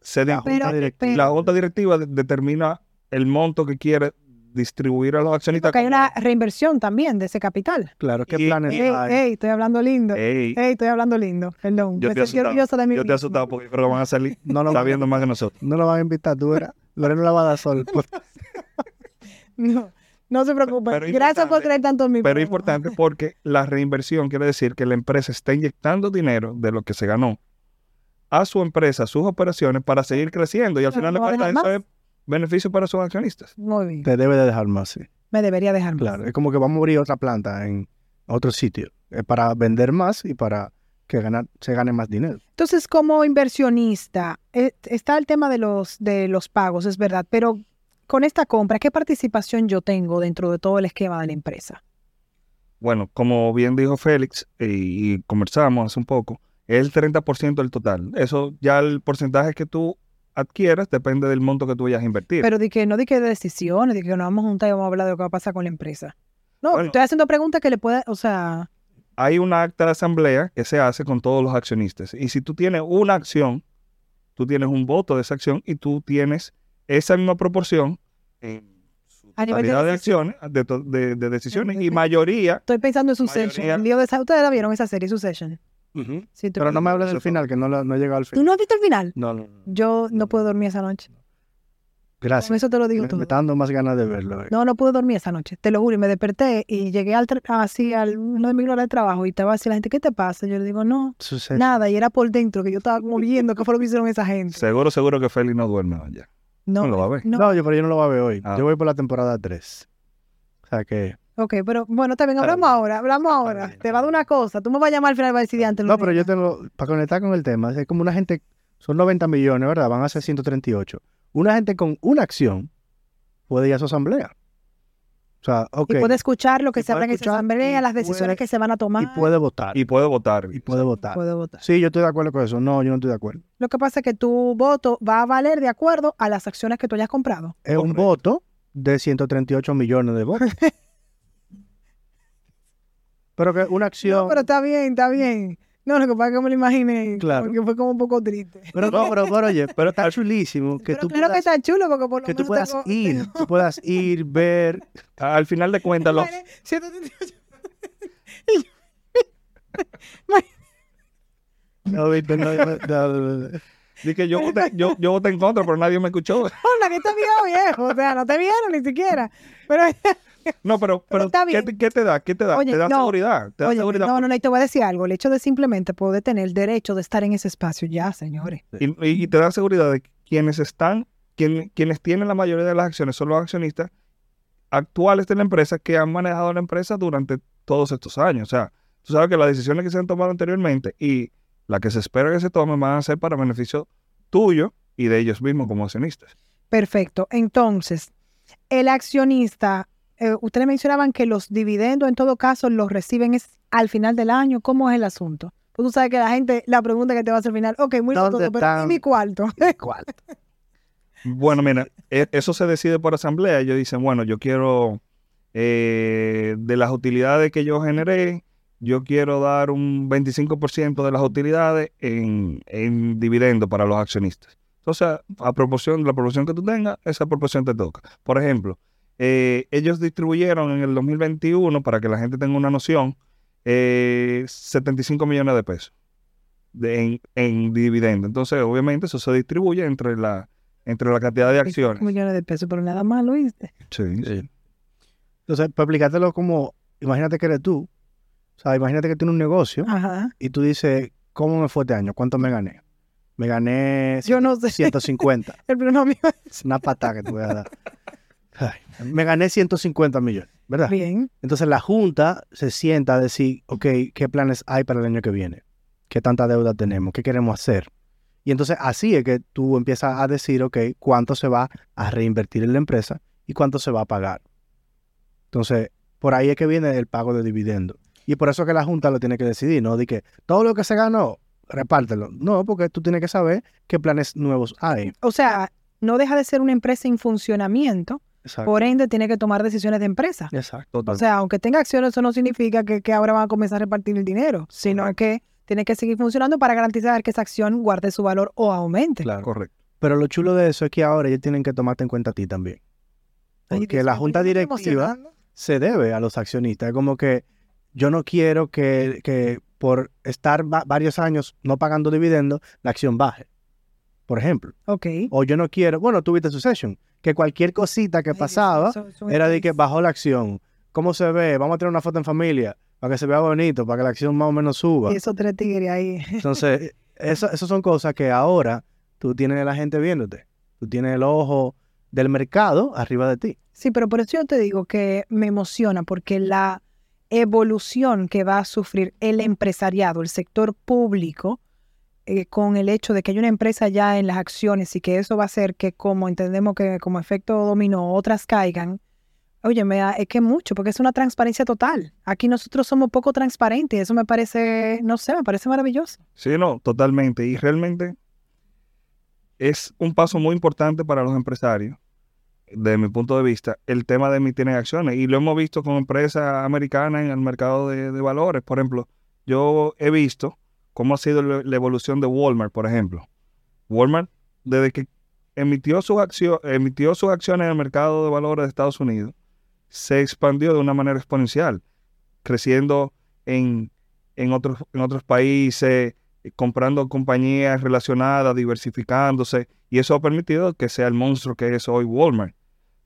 Se La Pero- junta directiva. la junta directiva de- determina el monto que quiere distribuir a los accionistas. Porque hay una reinversión también de ese capital. Claro, ¿qué Y- planes y- Ey, hay? ey, estoy hablando lindo. Ey, Ey, estoy hablando lindo. Perdón. yo me te asustado. orgullosa de mí Yo te he asustado porque creo que van a salir No lo, sabiendo más que nosotros. no lo van a invitar, tú verás. Lorena la va a dar sol. Pues, No, no se preocupe. Pero Gracias por creer tanto en mí. Pero es importante porque la reinversión quiere decir que la empresa está inyectando dinero de lo que se ganó a su empresa, a sus operaciones, para seguir creciendo. Y al final no va a cuentas dejar eso es beneficio para sus accionistas. Muy bien. te debe de dejar más, sí. Me debería dejar más. Claro, es como que vamos a abrir otra planta en otro sitio eh, para vender más y para que ganar, se gane más dinero. Entonces, como inversionista, eh, está el tema de los, de los pagos, es verdad, pero con esta compra, ¿qué participación yo tengo dentro de todo el esquema de la empresa? Bueno, como bien dijo Félix eh, y conversamos hace un poco, es el 30% del total. Eso ya el porcentaje que tú adquieras depende del monto que tú vayas a invertir. Pero di que no di que de decisiones, di que nos vamos a juntar y vamos a hablar de lo que va a pasar con la empresa. No, Bueno. estoy haciendo preguntas que le pueda, o sea, Hay una acta de asamblea que se hace con todos los accionistas. Y si tú tienes una acción, tú tienes un voto de esa acción y tú tienes esa misma proporción en su A nivel de de acciones, de, de- de decisiones Nivel y de- mayoría. estoy pensando en Mayoría- Succession. El lío de esa, ustedes la vieron esa serie, Succession. Sí, tú- Pero no me hables del final, que no, lo- no he llegado al ¿Tú final. no has visto el final? No, no, no. Yo no puedo dormir esa noche. Gracias. Con eso te lo digo me, todo. me está dando más ganas de verlo. eh. No, no pude dormir esa noche, te lo juro, y me desperté y llegué al así al uno de mis horas de trabajo y estaba así la gente, ¿qué te pasa? Yo le digo, no, Sucede. nada, y era por dentro que yo estaba como viendo qué fue lo que hicieron esa gente. Seguro, seguro que Félix no duerme ya. No, No lo va a ver. no. No, yo, pero yo no lo voy a ver hoy. Ah. Yo voy por la temporada 3. O sea que. Ok, pero bueno, también hablamos ahora, hablamos ahora. bien, Te va dar una cosa, tú me vas a llamar al final y vas a decir de antes. No, pero yo tengo. Para conectar con el tema, es como una gente. Son 90 millones, ¿verdad? Van a ser 138. Una gente con una acción puede ir a su asamblea. O sea, ok. Y puede escuchar lo que Y se habla en esa asamblea, y las decisiones puede- que se van a tomar. y puede votar. Y puede votar. Y puede votar. puede votar. Sí, yo estoy de acuerdo con eso. No, yo no estoy de acuerdo. Lo que pasa es que tu voto va a valer de acuerdo a las acciones que tú hayas comprado. Es un voto de 138 millones de votos. pero que una acción. No, pero está bien, está bien. No, lo que pasa es que me lo imaginé. Claro. Porque fue como un poco triste. Pero no, pero, pero oye, pero está chulísimo que Pero tú claro que puedas, está chulo porque por lo que tú menos puedas tengo- ir, tengo- tú puedas ir, ver. Al final de cuentas, los, Vale, 138. No, no, no, no, no. di que yo voté, yo, yo voté en contra, pero nadie me escuchó. Hola, que está viejo viejo. O sea, no te vieron ni siquiera. Pero, No, pero, pero está ¿qué, bien. te- qué te da? ¿Qué te da? Oye, te da no. seguridad. Te da oye, seguridad. no, no, no, y te voy a decir algo. El hecho de simplemente poder tener el derecho de estar en ese espacio, ya, señores. Y, y- y te da seguridad de que quienes están, quien- quienes tienen la mayoría de las acciones son los accionistas actuales de la empresa que han manejado la empresa durante todos estos años. O sea, tú sabes que las decisiones que se han tomado anteriormente y las que se espera que se tomen van a ser para beneficio tuyo y de ellos mismos como accionistas. Perfecto. Entonces, el accionista, eh, ustedes mencionaban que los dividendos en todo caso los reciben es al final del año. ¿Cómo es el asunto? Pues tú sabes que la gente, la pregunta que te va a hacer al final, ok, muy ¿Dónde costoso, pero? ¿y mi cuarto? ¿Cuál? Bueno, mira, e- eso se decide por asamblea. Ellos dicen, bueno, yo quiero, eh, de las utilidades que yo generé, yo quiero dar un 25% de las utilidades en, en dividendo para los accionistas. Entonces, a proporción, la proporción que tú tengas, esa proporción te toca. Por ejemplo, eh, ellos distribuyeron en el 2021, para que la gente tenga una noción, eh, 75 millones de pesos de- en, en dividendo. Entonces, obviamente, eso se distribuye entre la, entre la cantidad de acciones. millones de pesos, pero nada más lo viste. Sí. Sí. Entonces, para explicártelo como, imagínate que eres tú, o sea, imagínate que tienes un negocio Ajá. y tú dices, ¿cómo me fue este año? ¿Cuánto me gané? Me gané Yo no sé. 150. El mío Es una patada que te voy a dar. Me gané 150 millones, ¿verdad? bien. Entonces la Junta se sienta a decir, ok, ¿qué planes hay para el año que viene? ¿Qué tanta deuda tenemos? ¿Qué queremos hacer? Y entonces así es que tú empiezas a decir, ok, cuánto se va a reinvertir en la empresa y cuánto se va a pagar. Entonces, por ahí es que viene el pago de dividendo. Y por eso que la Junta lo tiene que decidir, ¿no? De que todo lo que se ganó, repártelo. No, porque tú tienes que saber qué planes nuevos hay. O sea, no deja de ser una empresa en funcionamiento, Exacto. por ende tiene que tomar decisiones de empresa. Exacto. O sea, aunque tenga acciones, eso no significa que, que ahora van a comenzar a repartir el dinero, sino que tiene que seguir funcionando para garantizar que esa acción guarde su valor o aumente. claro. Correcto. Pero lo chulo de eso es que ahora ellos tienen que tomarte en cuenta a ti también. Porque la junta directiva se debe a los accionistas. Es como que yo no quiero que, que por estar va- varios años no pagando dividendos, la acción baje. Por ejemplo. Ok. O yo no quiero, bueno, tuviste Succession, que cualquier cosita que pasaba era de que bajó la acción. ¿Cómo se ve? Vamos a tener una foto en familia para que se vea bonito, para que la acción más o menos suba. Y esos tres tigres ahí. Entonces, eso, eso son cosas que ahora tú tienes a la gente viéndote. Tú tienes el ojo del mercado arriba de ti. Sí, pero por eso yo te digo que me emociona, porque la evolución que va a sufrir el empresariado, el sector público, eh, con el hecho de que hay una empresa ya en las acciones y que eso va a hacer que, como entendemos que como efecto dominó, otras caigan. Oye, me es que mucho, porque es una transparencia total. Aquí nosotros somos poco transparentes y eso me parece, no sé, me parece maravilloso. Sí, no, totalmente. Y realmente es un paso muy importante para los empresarios, desde mi punto de vista, el tema de emitir acciones. Y lo hemos visto con empresas americanas en el mercado de valores. Por ejemplo, yo he visto cómo ha sido la, evolución de Walmart, por ejemplo. Walmart, desde que emitió sus, emitió sus acciones en el mercado de valores de Estados Unidos, se expandió de una manera exponencial, creciendo en, en, otros, en otros países, comprando compañías relacionadas, diversificándose Y eso ha permitido que sea el monstruo que es hoy Walmart.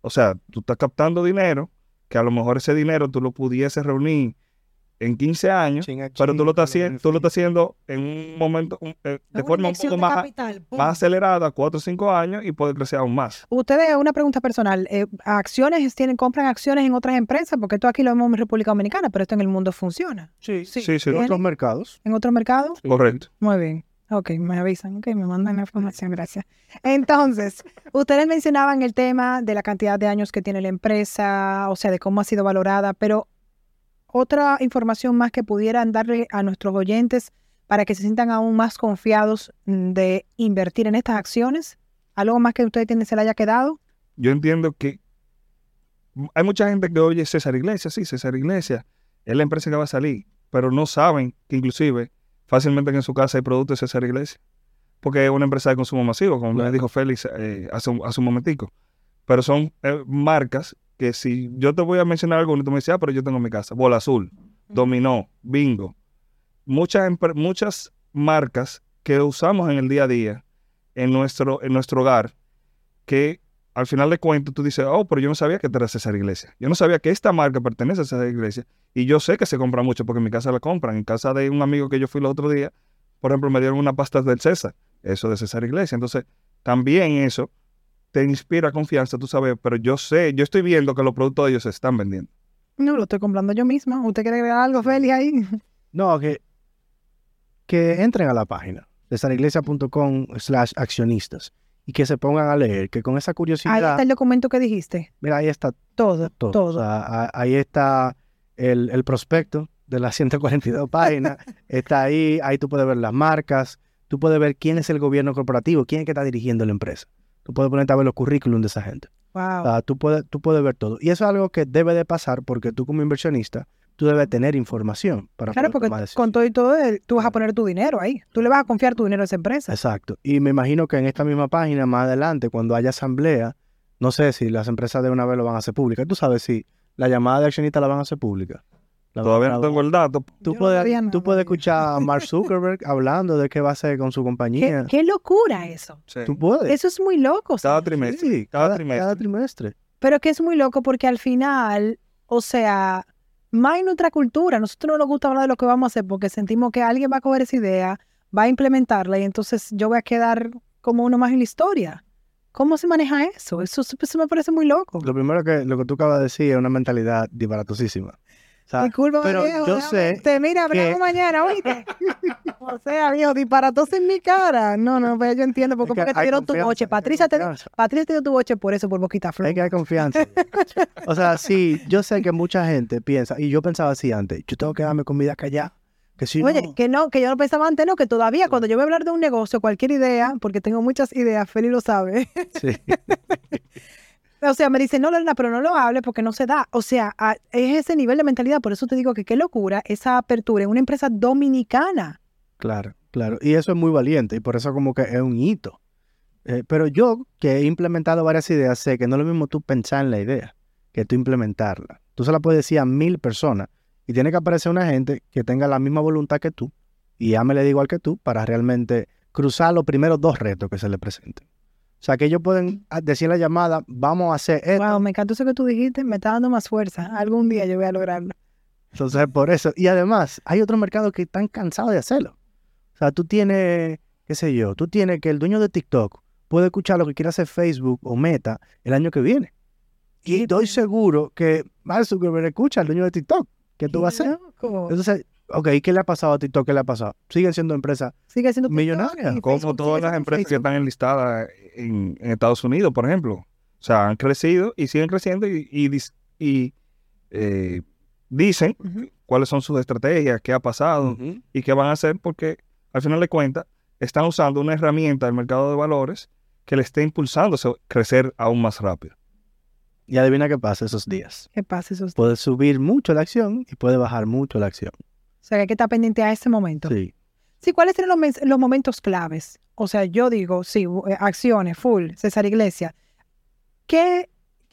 O sea, tú estás captando dinero, que a lo mejor ese dinero tú lo pudieses reunir en 15 años, pero tú lo estás haciendo, tú lo estás haciendo en un momento, un- eh, de forma un poco más, capital, más acelerada, 4 o 5 años, y poder crecer aún más. Ustedes, una pregunta personal, eh, ¿acciones tienen, compran acciones en otras empresas? Porque esto aquí lo vemos en República Dominicana, pero esto en el mundo funciona. Sí, Sí. Sí, sí, En otros mercados. ¿En otros mercados? correcto. Muy bien. Ok, me avisan, ok, me mandan la información, gracias. Entonces, ustedes mencionaban el tema de la cantidad de años que tiene la empresa, o sea, de cómo ha sido valorada, pero otra información más que pudieran darle a nuestros oyentes para que se sientan aún más confiados mm, de invertir en estas acciones, algo más que ustedes tienen, se le haya quedado. Yo entiendo que hay mucha gente que oye César Iglesias, sí, César Iglesias es la empresa que va a salir, pero no saben que inclusive fácilmente en su casa hay productos de César Iglesias, porque es una empresa de consumo masivo, como me Claro. dijo Félix eh, hace, un, hace un momentico. Pero son eh, marcas que si yo te voy a mencionar algo y tú me dices, ah, pero yo tengo en mi casa, Bola Azul, Dominó, Bingo, muchas, muchas marcas que usamos en el día a día en nuestro, en nuestro hogar, que al final de cuentas tú dices, oh, pero yo no sabía que era César Iglesias. Yo no sabía que esta marca pertenece a César Iglesias. Y yo sé que se compra mucho porque en mi casa la compran. En casa de un amigo que yo fui el otro día, por ejemplo, me dieron una pasta del César, eso de César Iglesias. Entonces, también eso te inspira confianza, tú sabes, pero yo sé, yo estoy viendo que los productos de ellos se están vendiendo. No, lo estoy comprando yo misma. ¿Usted quiere agregar algo, Feli, ahí? No, que, que entren a la página cesariglesia.com slash accionistas y que se pongan a leer, que con esa Ahí curiosidad, está el documento que dijiste. mira, ahí está Todo, todo. todo. O sea, a- ahí está el, el prospecto de las 142 páginas, está ahí, ahí tú puedes ver las marcas, tú puedes ver quién es el gobierno corporativo, quién es que está dirigiendo la empresa. Tú puedes ponerte a ver los currículums de esa gente. wow. O sea, tú puedes, tú puedes ver todo. Y eso es algo que debe de pasar porque tú como inversionista, tú debes tener información para Claro, poder porque con todo y todo, tú vas a poner tu dinero ahí. Tú le vas a confiar tu dinero a esa empresa. Exacto. Y me imagino que en esta misma página, más adelante, cuando haya asamblea, no sé si las empresas de una vez lo van a hacer pública. Tú sabes si la llamada de accionistas la van a hacer pública. Todavía no tengo el dato. Tú Yo puedes, tú escuchar a Mark Zuckerberg hablando de qué va a hacer con su ¿Qué, compañía. qué locura eso. Sí. Tú puedes. Eso es muy loco. Cada trimestre. Sí, cada cada, trimestre. cada trimestre. Pero que es muy loco porque al final, o sea, más en nuestra cultura, nosotros no nos gusta hablar de lo que vamos a hacer porque sentimos que alguien va a coger esa idea, va a implementarla y entonces yo voy a quedar como uno más en la historia. ¿Cómo se maneja eso? Eso, eso me parece muy loco. Lo primero que lo que tú acabas de decir es una mentalidad disparatosísima. Sea, Disculpa, pero viejo, yo sé Te mira, hablamos que- mañana, ¿oíste? o sea, viejo, disparatos en mi cara. No, no, pues yo entiendo porque, Es que porque te hay dieron tu boche. hay Patricia te, confianza. Patricia te dio tu boche por eso, por boquita flor. Hay que dar confianza. o sea, sí, yo sé que mucha gente piensa, y yo pensaba así antes, yo tengo que darme comida callada. Que si Oye, no, que no, que yo no pensaba antes, no, que todavía cuando yo voy a hablar de un negocio, cualquier idea, porque tengo muchas ideas, Feli lo sabe. sí. o sea, me dice, no, Lorena, pero no lo hable porque no se da. O sea, es ese nivel de mentalidad, por eso te digo que qué locura esa apertura en una empresa dominicana. Claro, claro. Y eso es muy valiente y por eso como que es un hito. Eh, pero yo, que he implementado varias ideas, sé que no es lo mismo tú pensar en la idea que tú implementarla. Tú se la puedes decir a mil personas y tiene que aparecer una gente que tenga la misma voluntad que tú y ámele igual que tú para realmente cruzar los primeros dos retos que se le presenten. O sea, que ellos pueden ah, decir la llamada, vamos a hacer esto. Wow, me encantó eso que tú dijiste, me está dando más fuerza. Algún día yo voy a lograrlo. Entonces, por eso. Y además, hay otros mercados que están cansados de hacerlo. O sea, tú tienes, qué sé yo, tú tienes que el dueño de TikTok puede escuchar lo que quiere hacer Facebook o Meta el año que viene. Y estoy seguro que Mark Zuckerberg escucha al dueño de TikTok. ¿Qué tú vas a hacer? Entonces, ok, ¿qué le ha pasado a TikTok? ¿Qué le ha pasado? Siguen siendo empresas. Sigue siendo TikTok millonaria, y Como Facebook todas sigue las empresas que están enlistadas en, en Estados Unidos, por ejemplo. O sea, han crecido y siguen creciendo y, y dis- y, eh, dicen cuáles son sus estrategias, qué ha pasado y qué van a hacer porque al final de cuentas están usando una herramienta del mercado de valores que le esté impulsando a crecer aún más rápido. Y adivina qué pasa esos días. ¿Qué pasa eso? O Puede subir mucho la acción y puede bajar mucho la acción. Sea, que hay que estar pendiente a ese momento. Sí. Sí, ¿cuáles serían los, momentos claves? O sea, yo digo, sí, eh, acciones, full, César Iglesia. ¿Qué,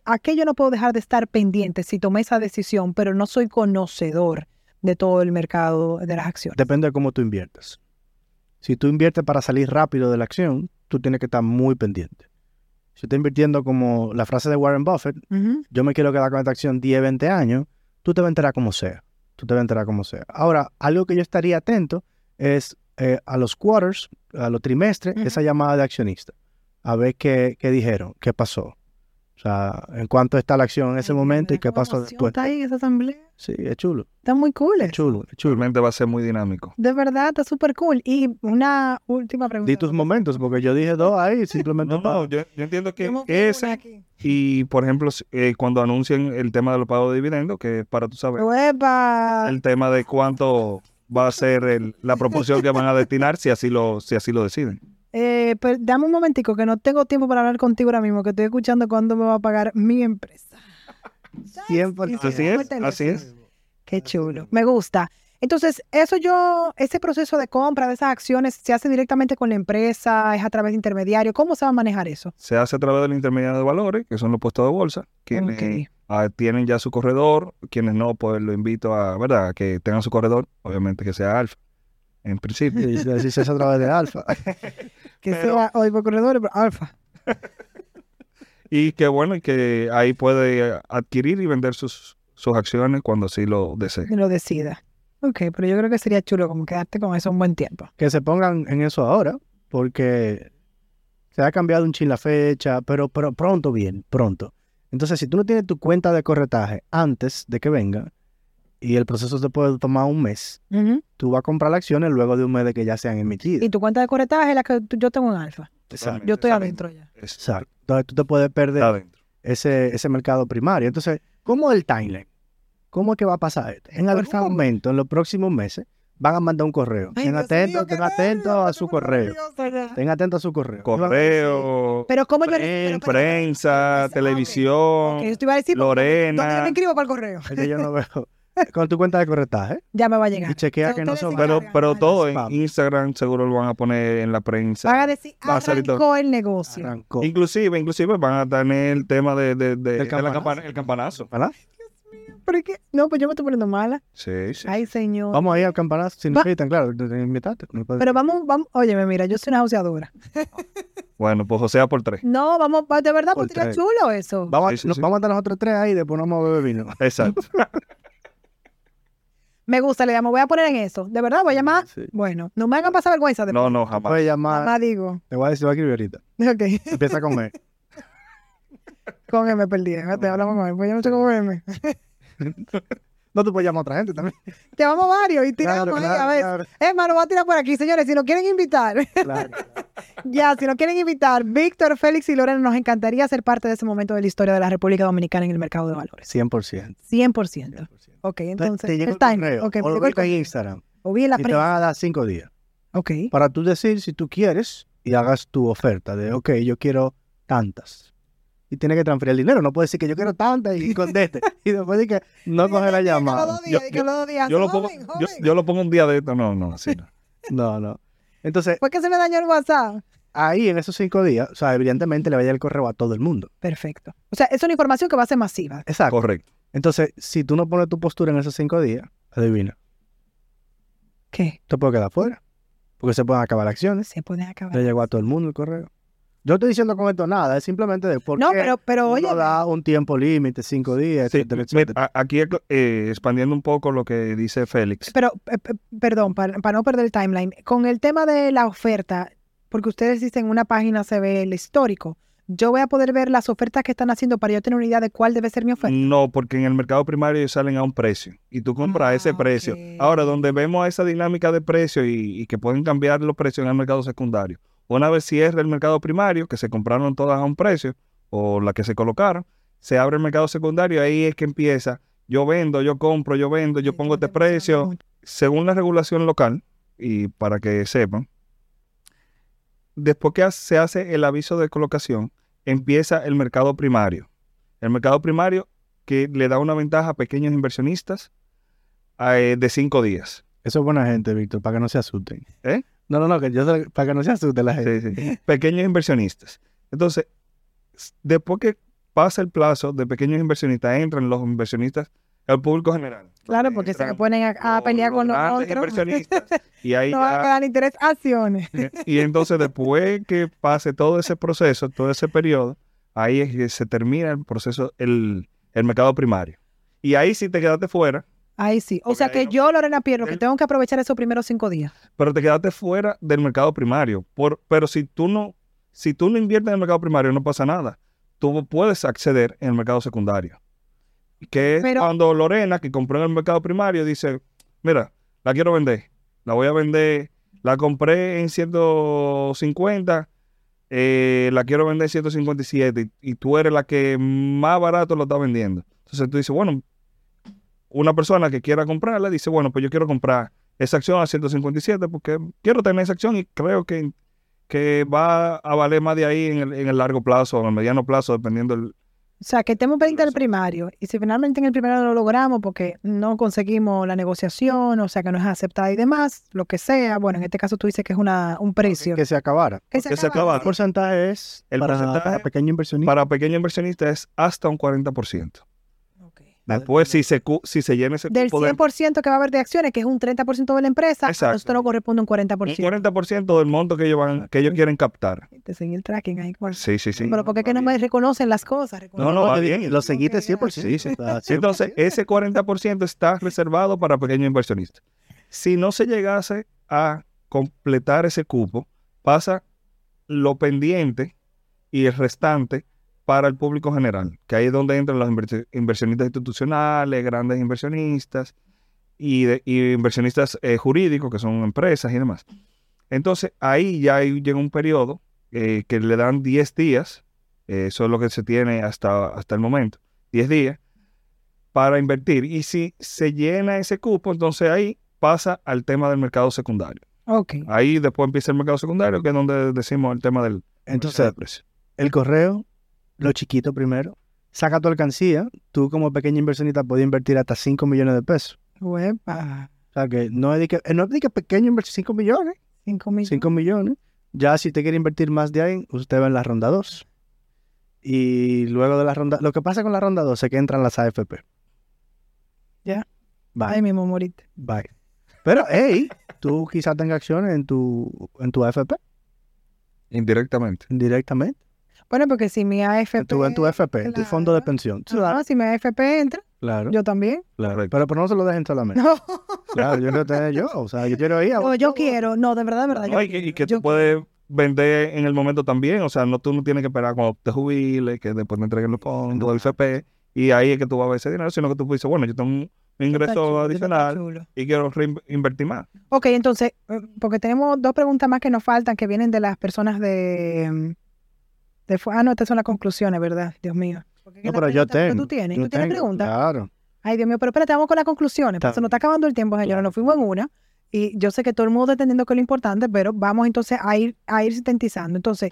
¿A qué yo no puedo dejar de estar pendiente si tomé esa decisión, pero no soy conocedor de todo el mercado de las acciones? Depende de cómo tú inviertes. Si tú inviertes para salir rápido de la acción, tú tienes que estar muy pendiente. Si estás invirtiendo como la frase de Warren Buffett, yo me quiero quedar con esta acción 10, 20 años, tú te vas a enterar como sea. Tú te vas a enterar como sea. Ahora, algo que yo estaría atento es eh, a los quarters, a los trimestres, esa llamada de accionista. A ver qué, qué dijeron, qué pasó. O sea, en cuánto está la acción en ese Ay, momento me y qué pasó después. estar ahí en esa asamblea. Sí, es chulo. Está muy cool. Es chulo, es chulo. Realmente va a ser muy dinámico. De verdad, está súper cool. Y una última pregunta. Di tus momentos, porque yo dije dos ahí, simplemente No, yo, yo entiendo que ese y, por ejemplo, eh, cuando anuncien el tema de los pagos de dividendos, que es para tú saber Uepa. el tema de cuánto va a ser el- la proporción que van a destinar si así lo, si así lo deciden. Eh, pero dame un momentico, que no tengo tiempo para hablar contigo ahora mismo, que estoy escuchando cuándo me va a pagar mi empresa. 100%. Así es, así es. Qué chulo. Me gusta. Entonces, eso yo, ese proceso de compra de esas acciones, ¿se hace directamente con la empresa? ¿Es a través de intermediario? ¿Cómo se va a manejar eso? Se hace a través del intermediario de valores, que son los puestos de bolsa, quienes ah, tienen ya su corredor, quienes no, pues lo invito a, ¿verdad? A que tengan su corredor, obviamente que sea alfa, en principio. Sí, sí, sí, se hace a través de Alfa. Que Pero- sea hoy por corredores, pero alfa. Y que bueno, y que ahí puede adquirir y vender sus, sus acciones cuando así lo desee. Que lo decida. Ok, pero yo creo que sería chulo como quedarte con eso un buen tiempo. que se pongan en eso ahora, porque se ha cambiado un chin la fecha, pero, pero pronto bien, pronto. Entonces, si tú no tienes tu cuenta de corretaje antes de que venga, y el proceso se puede tomar un mes, tú vas a comprar las acciones luego de un mes de que ya sean emitidas. Y tu cuenta de corretaje es la que tú- yo tengo en alfa. Exacto. Yo estoy Exacto. adentro ya. Exacto. Entonces, tú te puedes perder adentro. ese, ese mercado primario. Entonces, ¿cómo es el timeline? ¿Cómo es que va a pasar esto? En Por algún favor. momento, en los próximos meses, van a mandar un correo. Estén atentos, estén atentos a su correo. Estén atentos a su correo. Correo, Pero cómo yo... Prensa, televisión, yo te iba a decir, ¿dónde yo Lorena. me inscribo para el correo? Es que yo no veo. Con tu cuenta de corretaje. Ya me va a llegar. Y chequea O sea, que no se Pero, pero todo en. Instagram seguro lo van a poner en la prensa. Van a decir, Va a salir todo. arrancó el negocio. Arrancó. Inclusive, inclusive van a tener el tema de, de, de- Del de la campanazo. el campanazo. ¿Verdad? ¿Pero qué? No, pues yo me estoy poniendo mala. Sí, sí. Ay, señor. Vamos ahí al campanazo. Si nos invitan, claro. te- te invitaste, no Pero vamos, vamos, óyeme, mira, yo soy una auseadora. Bueno, pues José por tres. No, vamos, va- de verdad, Por pues sería tres. chulo eso. Vamos, a- Sí, sí, nos- sí. vamos a estar nosotros tres ahí y después nos vamos a beber vino. Exacto. Me gusta, le llamo, voy a poner en eso. De verdad, voy a llamar. Sí. Bueno, no me hagan pasar vergüenza después. No, no, jamás. Puedes llamar. Mamá digo. Te voy a decir, voy a escribir ahorita. Ok, Empieza con E. con me perdí. Te hablamos con él. Pues yo no sé cómo verme. No, tú puedes llamar a otra gente también. Llamamos varios y tiramos Claro, ahí, claro, a ver. claro, Es más, lo voy a tirar por aquí, señores. Si lo quieren invitar, claro. ya, si lo quieren invitar, Víctor, Félix y Lorena, nos encantaría ser parte de ese momento de la historia de la República Dominicana en el mercado de valores. 100%. 100%. Ok, entonces, te el el time. correo, Ok, o me lo llegó el buscas en. Instagram. O vi en la Y te van a dar cinco días. Ok. Para tú decir si tú quieres y hagas tu oferta de, ok, yo quiero tantas. Y tienes que transferir el dinero. No puedes decir que yo quiero tantas y conteste. y después de que no coge la llamada. Yo- Yo lo pongo, yo, yo lo pongo un día de esto. No, no, así no. No, no. Entonces, ¿Por qué se me dañó el WhatsApp? ahí en esos cinco días, o sea, evidentemente le va a llegar el correo a todo el mundo. Perfecto. O sea, es una información que va a ser masiva. Exacto. Correcto. Entonces, si tú no pones tu postura en esos cinco días, adivina, ¿Qué? te puede quedar fuera. Porque se pueden acabar acciones. Se pueden acabar. Le llegó a todo el mundo el correo. Yo estoy diciendo con esto nada, es simplemente de por No, qué pero, pero uno oye, da un tiempo límite, cinco días, Sí, etcétera, etcétera. aquí eh, expandiendo un poco lo que dice Félix. pero, eh, eh, perdón, para, para no perder el timeline, con el tema de la oferta, porque ustedes dicen en una página se ve el histórico, yo voy a poder ver las ofertas que están haciendo para yo tener una idea de cuál debe ser mi oferta. No, porque en el mercado primario salen a un precio y tú compras a Ah, ese precio. Ahora, donde vemos esa dinámica de precio y, y que pueden cambiar los precios en el mercado secundario. Una vez cierra el mercado primario, que se compraron todas a un precio, o las que se colocaron, se abre el mercado secundario, ahí es que empieza, yo vendo, yo compro, yo vendo, yo pongo este precio. Según la regulación local, y para que sepan, después que se hace el aviso de colocación, empieza el mercado primario. El mercado primario que le da una ventaja a pequeños inversionistas eh, de cinco días. Eso es buena gente, Víctor, para que no se asusten. ¿Eh? No, no, no, que yo para que no se asuste la gente. Sí, sí. Pequeños inversionistas. Entonces, después que pasa el plazo de pequeños inversionistas, entran los inversionistas el público general. Claro, porque se Entran ponen a, a pelear con los inversionistas y ahí No van a interés acciones. y entonces después que pase todo ese proceso, todo ese periodo, ahí es que se termina el proceso, el, el mercado primario. Y ahí sí te quedaste fuera, Ahí sí. O sea que no- yo, Lorena Pierro, que el- tengo que aprovechar esos primeros cinco días. pero te quedaste fuera del mercado primario. Por, pero si tú no, si tú no inviertes en el mercado primario, no pasa nada. Tú puedes acceder en el mercado secundario. Que es Pero- cuando Lorena, que compró en el mercado primario, dice, mira, la quiero vender. La voy a vender. La compré en 150, eh, la quiero vender en 157 y, y tú eres la que más barato lo está vendiendo. Entonces tú dices, bueno, una persona que quiera comprarla dice, bueno, pues yo quiero comprar esa acción a 157 porque quiero tener esa acción y creo que, que va a valer más de ahí en el, en el largo plazo o en el mediano plazo, dependiendo del... O sea, que estemos pendientes del primario. Y si finalmente en el primario no lo logramos porque no conseguimos la negociación, o sea, que no es aceptada y demás, lo que sea, bueno, en este caso tú dices que es una, un precio. Que se acabara. Que que se acaba. acaba. El porcentaje es El para, porcentaje para pequeño inversionista. Para pequeño inversionista es hasta un 40%. Después, si se, cu- si se llena ese Del cupo de 100% que va a haber de acciones, que es un 30% de la empresa, a Exacto. nosotros nos corresponde un un 40%. 40% del monto que ellos, van, que ellos quieren captar. Te seguí el tracking ahí. Juan. Sí, sí, sí. Pero ¿por qué que no me reconocen las cosas? No, no, va bien. Lo seguiste Ok, 100%. Sí, sí. 100%. Entonces, ese 40% está reservado para pequeños inversionistas. Si no se llegase a completar ese cupo, pasa lo pendiente y el restante para el público general, que ahí es donde entran los inver- inversionistas institucionales, grandes inversionistas y, de- y inversionistas eh, jurídicos, que son empresas y demás. Entonces, ahí ya hay- llega un periodo eh, que le dan 10 días, eh, eso es lo que se tiene hasta, hasta el momento, 10 días, para invertir. Y si se llena ese cupo, entonces ahí pasa al tema del mercado secundario. Ok. Ahí después empieza el mercado secundario, que es donde decimos el tema del Entonces, de precio. el correo, lo chiquito primero, saca tu alcancía. Tú como pequeño inversionista puedes invertir hasta 5 millones de pesos. Huepa. O sea que no es de que, eh, no es de que pequeño inversión, 5 millones. 5 millones. 5 millones. Ya si te quiere invertir más de ahí, usted va en la ronda 2. Y luego de la ronda, lo que pasa con la ronda 2 es que entran las AFP. Ya. Bye, Ay, mismo morite. bye. Pero, hey, tú quizás tengas acciones en tu, en tu AFP Indirectamente. indirectamente. Bueno, porque si mi AFP. En tu, en tu AFP, en tu fondo de Claro. pensión. Ajá, si mi AFP entra, Claro, yo también. claro. Pero, pero no se lo dejen solamente. No, Claro, yo quiero tener yo. O sea, yo quiero ir a no, yo quiero. No, de verdad, de verdad. No, yo y que, y que yo tú puedes vender en el momento también. O sea, no tú no tienes que esperar cuando te jubiles, que después te entreguen los fondos, el FP, y ahí es que tú vas a ver ese dinero, sino que tú dices, bueno, yo tengo un ingreso chulo, adicional y quiero reinvertir más. Ok, entonces, eh, porque tenemos dos preguntas más que nos faltan, que vienen de las personas de... ah, no, estas son las conclusiones, ¿verdad? Dios mío. No, pero yo tengo. ¿Tú tienes? yo ¿Tú tienes preguntas? Claro. Ay, Dios mío, pero espérate, vamos con las conclusiones, se nos está acabando el tiempo, señora. Nos fuimos en una y yo sé que todo el mundo está entendiendo que es lo importante, pero vamos entonces a ir, a ir sintetizando. Entonces,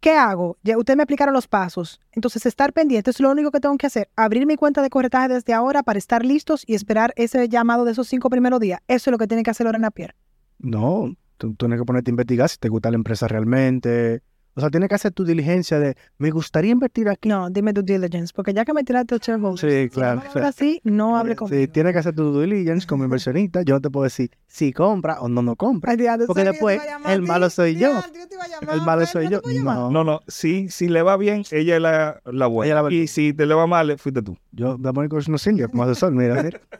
¿qué hago? Ya ustedes me explicaron los pasos. Entonces, estar pendiente es lo único que tengo que hacer. Abrir mi cuenta de corretaje desde ahora para estar listos y esperar ese llamado de esos cinco primeros días. Eso es lo que tiene que hacer Lorena Pierre. No, tú tú tienes que ponerte a investigar si te gusta la empresa realmente. O sea, tienes que hacer tu diligencia de, me gustaría invertir aquí. No, dime tu diligence, porque ya que me tiraste el shareholder. Sí, claro, Ahora sí, no hable Sí, conmigo. tienes que hacer tu diligence como inversionista. Yo no te puedo decir si compra o no no compra. Ay, Porque después llamar el malo soy yo. Llamar, El malo soy ¿no yo. No, No, no, si, si le va bien, ella es la, la buena. Y si te le va mal, fuiste tú. yo voy a poner con Senior como asesor. Mira, mira.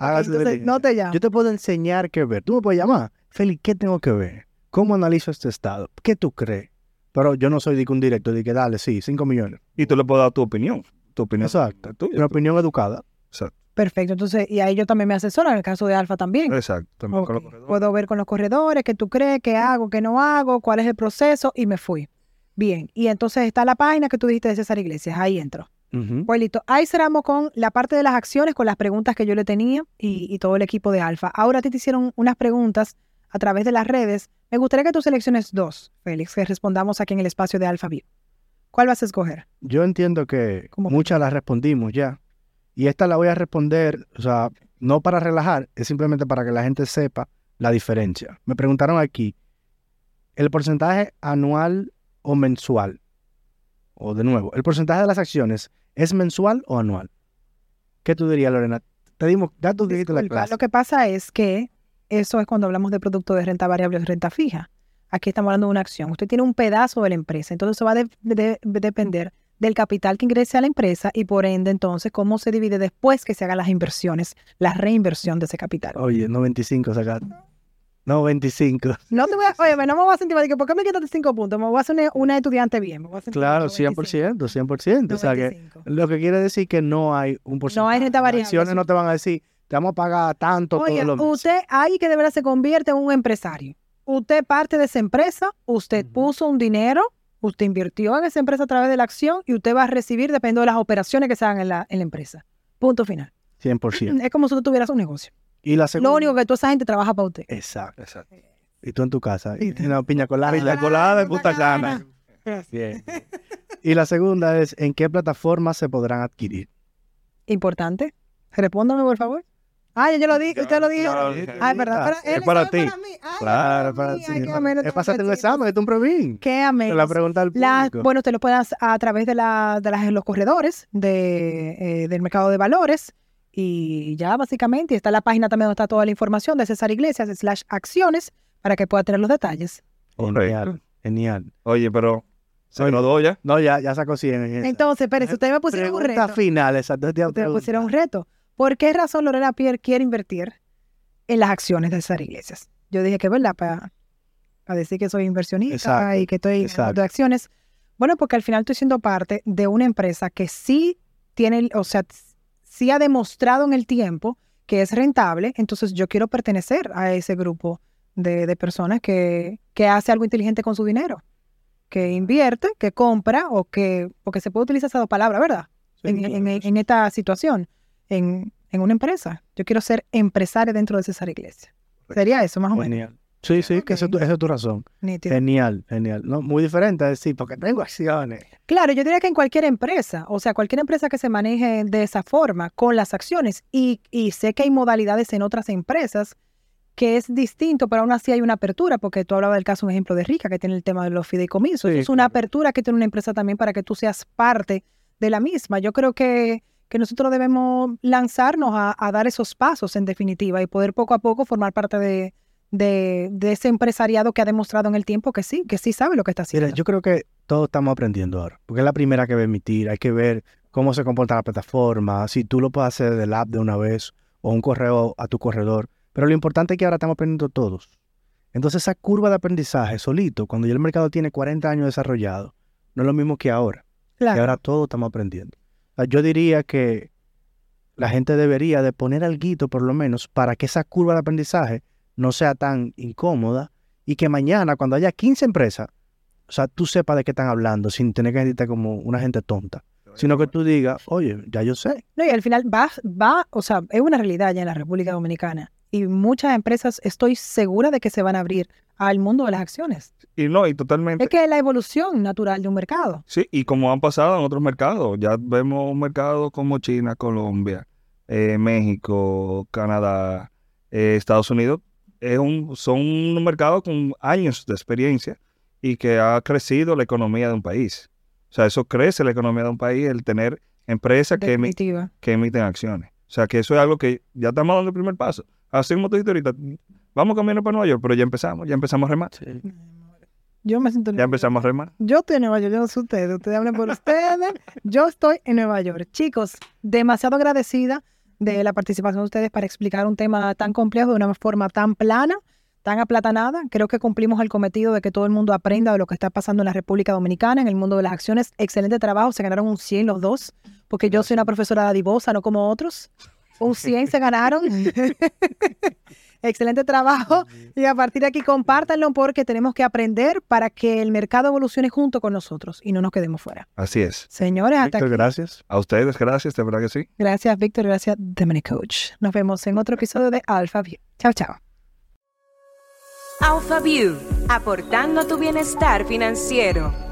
Entonces, diligencia. no te llamo. Yo te puedo enseñar qué ver. Tú me puedes llamar. Félix, ¿qué tengo que ver? ¿Cómo analizo este estado? ¿Qué tú crees? Pero yo no soy de que un directo, de que dale, sí, 5 millones. Y tú le puedes dar tu opinión. Tu opinión. Exacto. tuya. Una opinión educada. Exacto. Perfecto, entonces, y ahí yo también me asesoro, en el caso de Alfa también. Exacto. También con los Ok. corredores. Puedo ver con los corredores, qué tú crees, qué hago, qué no hago, cuál es el proceso, y me fui. Bien, y entonces está la página que tú dijiste de César Iglesias, ahí entro. Pues listo, ahí cerramos con la parte de las acciones, con las preguntas que yo le tenía y, y todo el equipo de Alfa. Ahora a ti te hicieron unas preguntas a través de las redes. Me gustaría que tú selecciones dos, Félix, que respondamos aquí en el espacio de Alfa. ¿Cuál vas a escoger? Yo entiendo que ¿Cómo? muchas las respondimos ya. Y esta la voy a responder, o sea, no para relajar, es simplemente para que la gente sepa la diferencia. Me preguntaron aquí, ¿el porcentaje anual o mensual? O de nuevo, ¿el porcentaje de las acciones ¿Es mensual o anual? ¿Qué tú dirías, Lorena? Te dimos, da tus dígitos la clase. Lo que pasa es que eso es cuando hablamos de producto de renta variable o renta fija. Aquí estamos hablando de una acción. Usted tiene un pedazo de la empresa, entonces eso va a de- de- de- depender del capital que ingrese a la empresa y por ende entonces cómo se divide después que se hagan las inversiones, la reinversión de ese capital. Oye, no 25 sacaste. No 25. No te voy a, oye, no me voy a sentir mal, ¿por qué me quitaste cinco puntos? Me voy a hacer una, una estudiante bien. me voy a sentir Claro, mal, 100%, 100%. O sea que 95. lo que quiere decir que no hay un porcentaje. No hay renta Las variable. acciones no te van a decir, te vamos a pagar tanto Oye, todos los meses. usted ahí que de verdad se convierte en un empresario. Usted parte de esa empresa, usted puso un dinero, usted invirtió en esa empresa a través de la acción y usted va a recibir dependiendo de las operaciones que se hagan en la, en la empresa. Punto final. 100%. Es como si tú tuvieras un negocio. Y la segunda. Lo único que toda esa gente trabaja para usted. Exacto. Exacto. Y tú en tu casa. Y Y una piña colada. Piña colada de Punta Cana. Bien. Y la segunda es, ¿en qué plataformas se podrán adquirir? Importante. Respóndame, por favor. Ah, ya yo lo dije, usted lo dijo. Claro, Ah, es verdad. Es él para ti. mí. Ay, Claro, para para mí. ti. Es pasarte un tengo examen, es un provin. Qué ameno. la pregunta al La- público. bueno, te lo puedes a través de, la, de las- los corredores de, eh, del mercado de valores y ya básicamente está la página también donde está toda la información de César Iglesias slash acciones para que pueda tener los detalles. Genial, genial. Oye, pero se Oye. graduó ya. No, ya, ya sacó 100 en. Entonces, espérense, ustedes me pusieron un Pregunta reto. final, exacto. Ustedes me pusieron un reto. ¿Por qué razón Lorena Pierre quiere invertir en las acciones de César Iglesias? Yo dije que es verdad, para, decir que soy inversionista Exacto, y que estoy de acciones. Bueno, porque al final estoy siendo parte de una empresa que sí tiene, o sea, sí ha demostrado en el tiempo que es rentable, entonces yo quiero pertenecer a ese grupo de, de personas que, que hace algo inteligente con su dinero, que invierte, que compra o que, porque se puede utilizar esas dos palabras, ¿verdad? Sí, en, en- en esta situación, en, en una empresa. Yo quiero ser empresaria dentro de César Iglesia. Sería eso, más o menos. Genial. Sí, sí, que esa es tu- esa es tu razón. Nítido. Genial, genial. No, muy diferente a decir, porque tengo acciones. Claro, yo diría que en cualquier empresa, o sea, cualquier empresa que se maneje de esa forma, con las acciones, y, y sé que hay modalidades en otras empresas que es distinto, pero aún así hay una apertura, porque tú hablabas del caso, un ejemplo de Rica, que tiene el tema de los fideicomisos. Sí, es una claro. apertura que tiene una empresa también para que tú seas parte de la misma. Yo creo que, que nosotros debemos lanzarnos a, a dar esos pasos, en definitiva, y poder poco a poco formar parte de, de, de ese empresariado que ha demostrado en el tiempo que sí, que sí sabe lo que está haciendo. Mira, yo creo que todos estamos aprendiendo ahora, porque es la primera que va a emitir. Hay que ver cómo se comporta la plataforma, si tú lo puedes hacer del app de una vez o un correo a tu corredor. Pero lo importante es que ahora estamos aprendiendo todos. Entonces esa curva de aprendizaje solito, cuando ya el mercado tiene 40 años desarrollado, no es lo mismo que ahora. Claro. Y ahora todos estamos aprendiendo. Sea, yo diría que la gente debería de poner algo por lo menos para que esa curva de aprendizaje no sea tan incómoda y que mañana cuando haya 15 empresas, o sea, tú sepas de qué están hablando sin tener que sentirte como una gente tonta, sino que tú digas, oye, ya yo sé. No, y al final va, va, o sea, es una realidad ya en la República Dominicana. Y muchas empresas estoy segura de que se van a abrir al mundo de las acciones. Y no, y totalmente. Es que es la evolución natural de un mercado. Sí, y como han pasado en otros mercados, ya vemos mercados como China, Colombia, eh, México, Canadá, eh, Estados Unidos, es un, son un mercado con años de experiencia y que ha crecido la economía de un país. O sea, eso crece la economía de un país, el tener empresas que, emi- que emiten acciones. O sea, que eso es algo que ya estamos dando el primer paso. Así como tú dijiste ahorita, vamos camino para Nueva York, pero ya empezamos, ya empezamos a remar. Yo me siento en Ya empezamos a remar. Yo estoy en Nueva York, yo no sé ustedes, ustedes hablan por ustedes. Yo estoy en Nueva York. Chicos, demasiado agradecida de la participación de ustedes para explicar un tema tan complejo de una forma tan plana, tan aplatanada. Creo que cumplimos el cometido de que todo el mundo aprenda de lo que está pasando en la República Dominicana, en el mundo de las acciones. Excelente trabajo, se ganaron un 100 los dos, porque yo soy una profesora dadivosa, no como otros. Un 100 se ganaron. Excelente trabajo. Y a partir de aquí compártanlo porque tenemos que aprender para que el mercado evolucione junto con nosotros y no nos quedemos fuera. Así es. Señores, hasta Víctor, aquí. gracias. A ustedes, gracias, de verdad que sí. Gracias, Víctor. Gracias, The Money Coach. Nos vemos en otro episodio de Alpha View. Chao, chao. Alpha View, aportando tu bienestar financiero.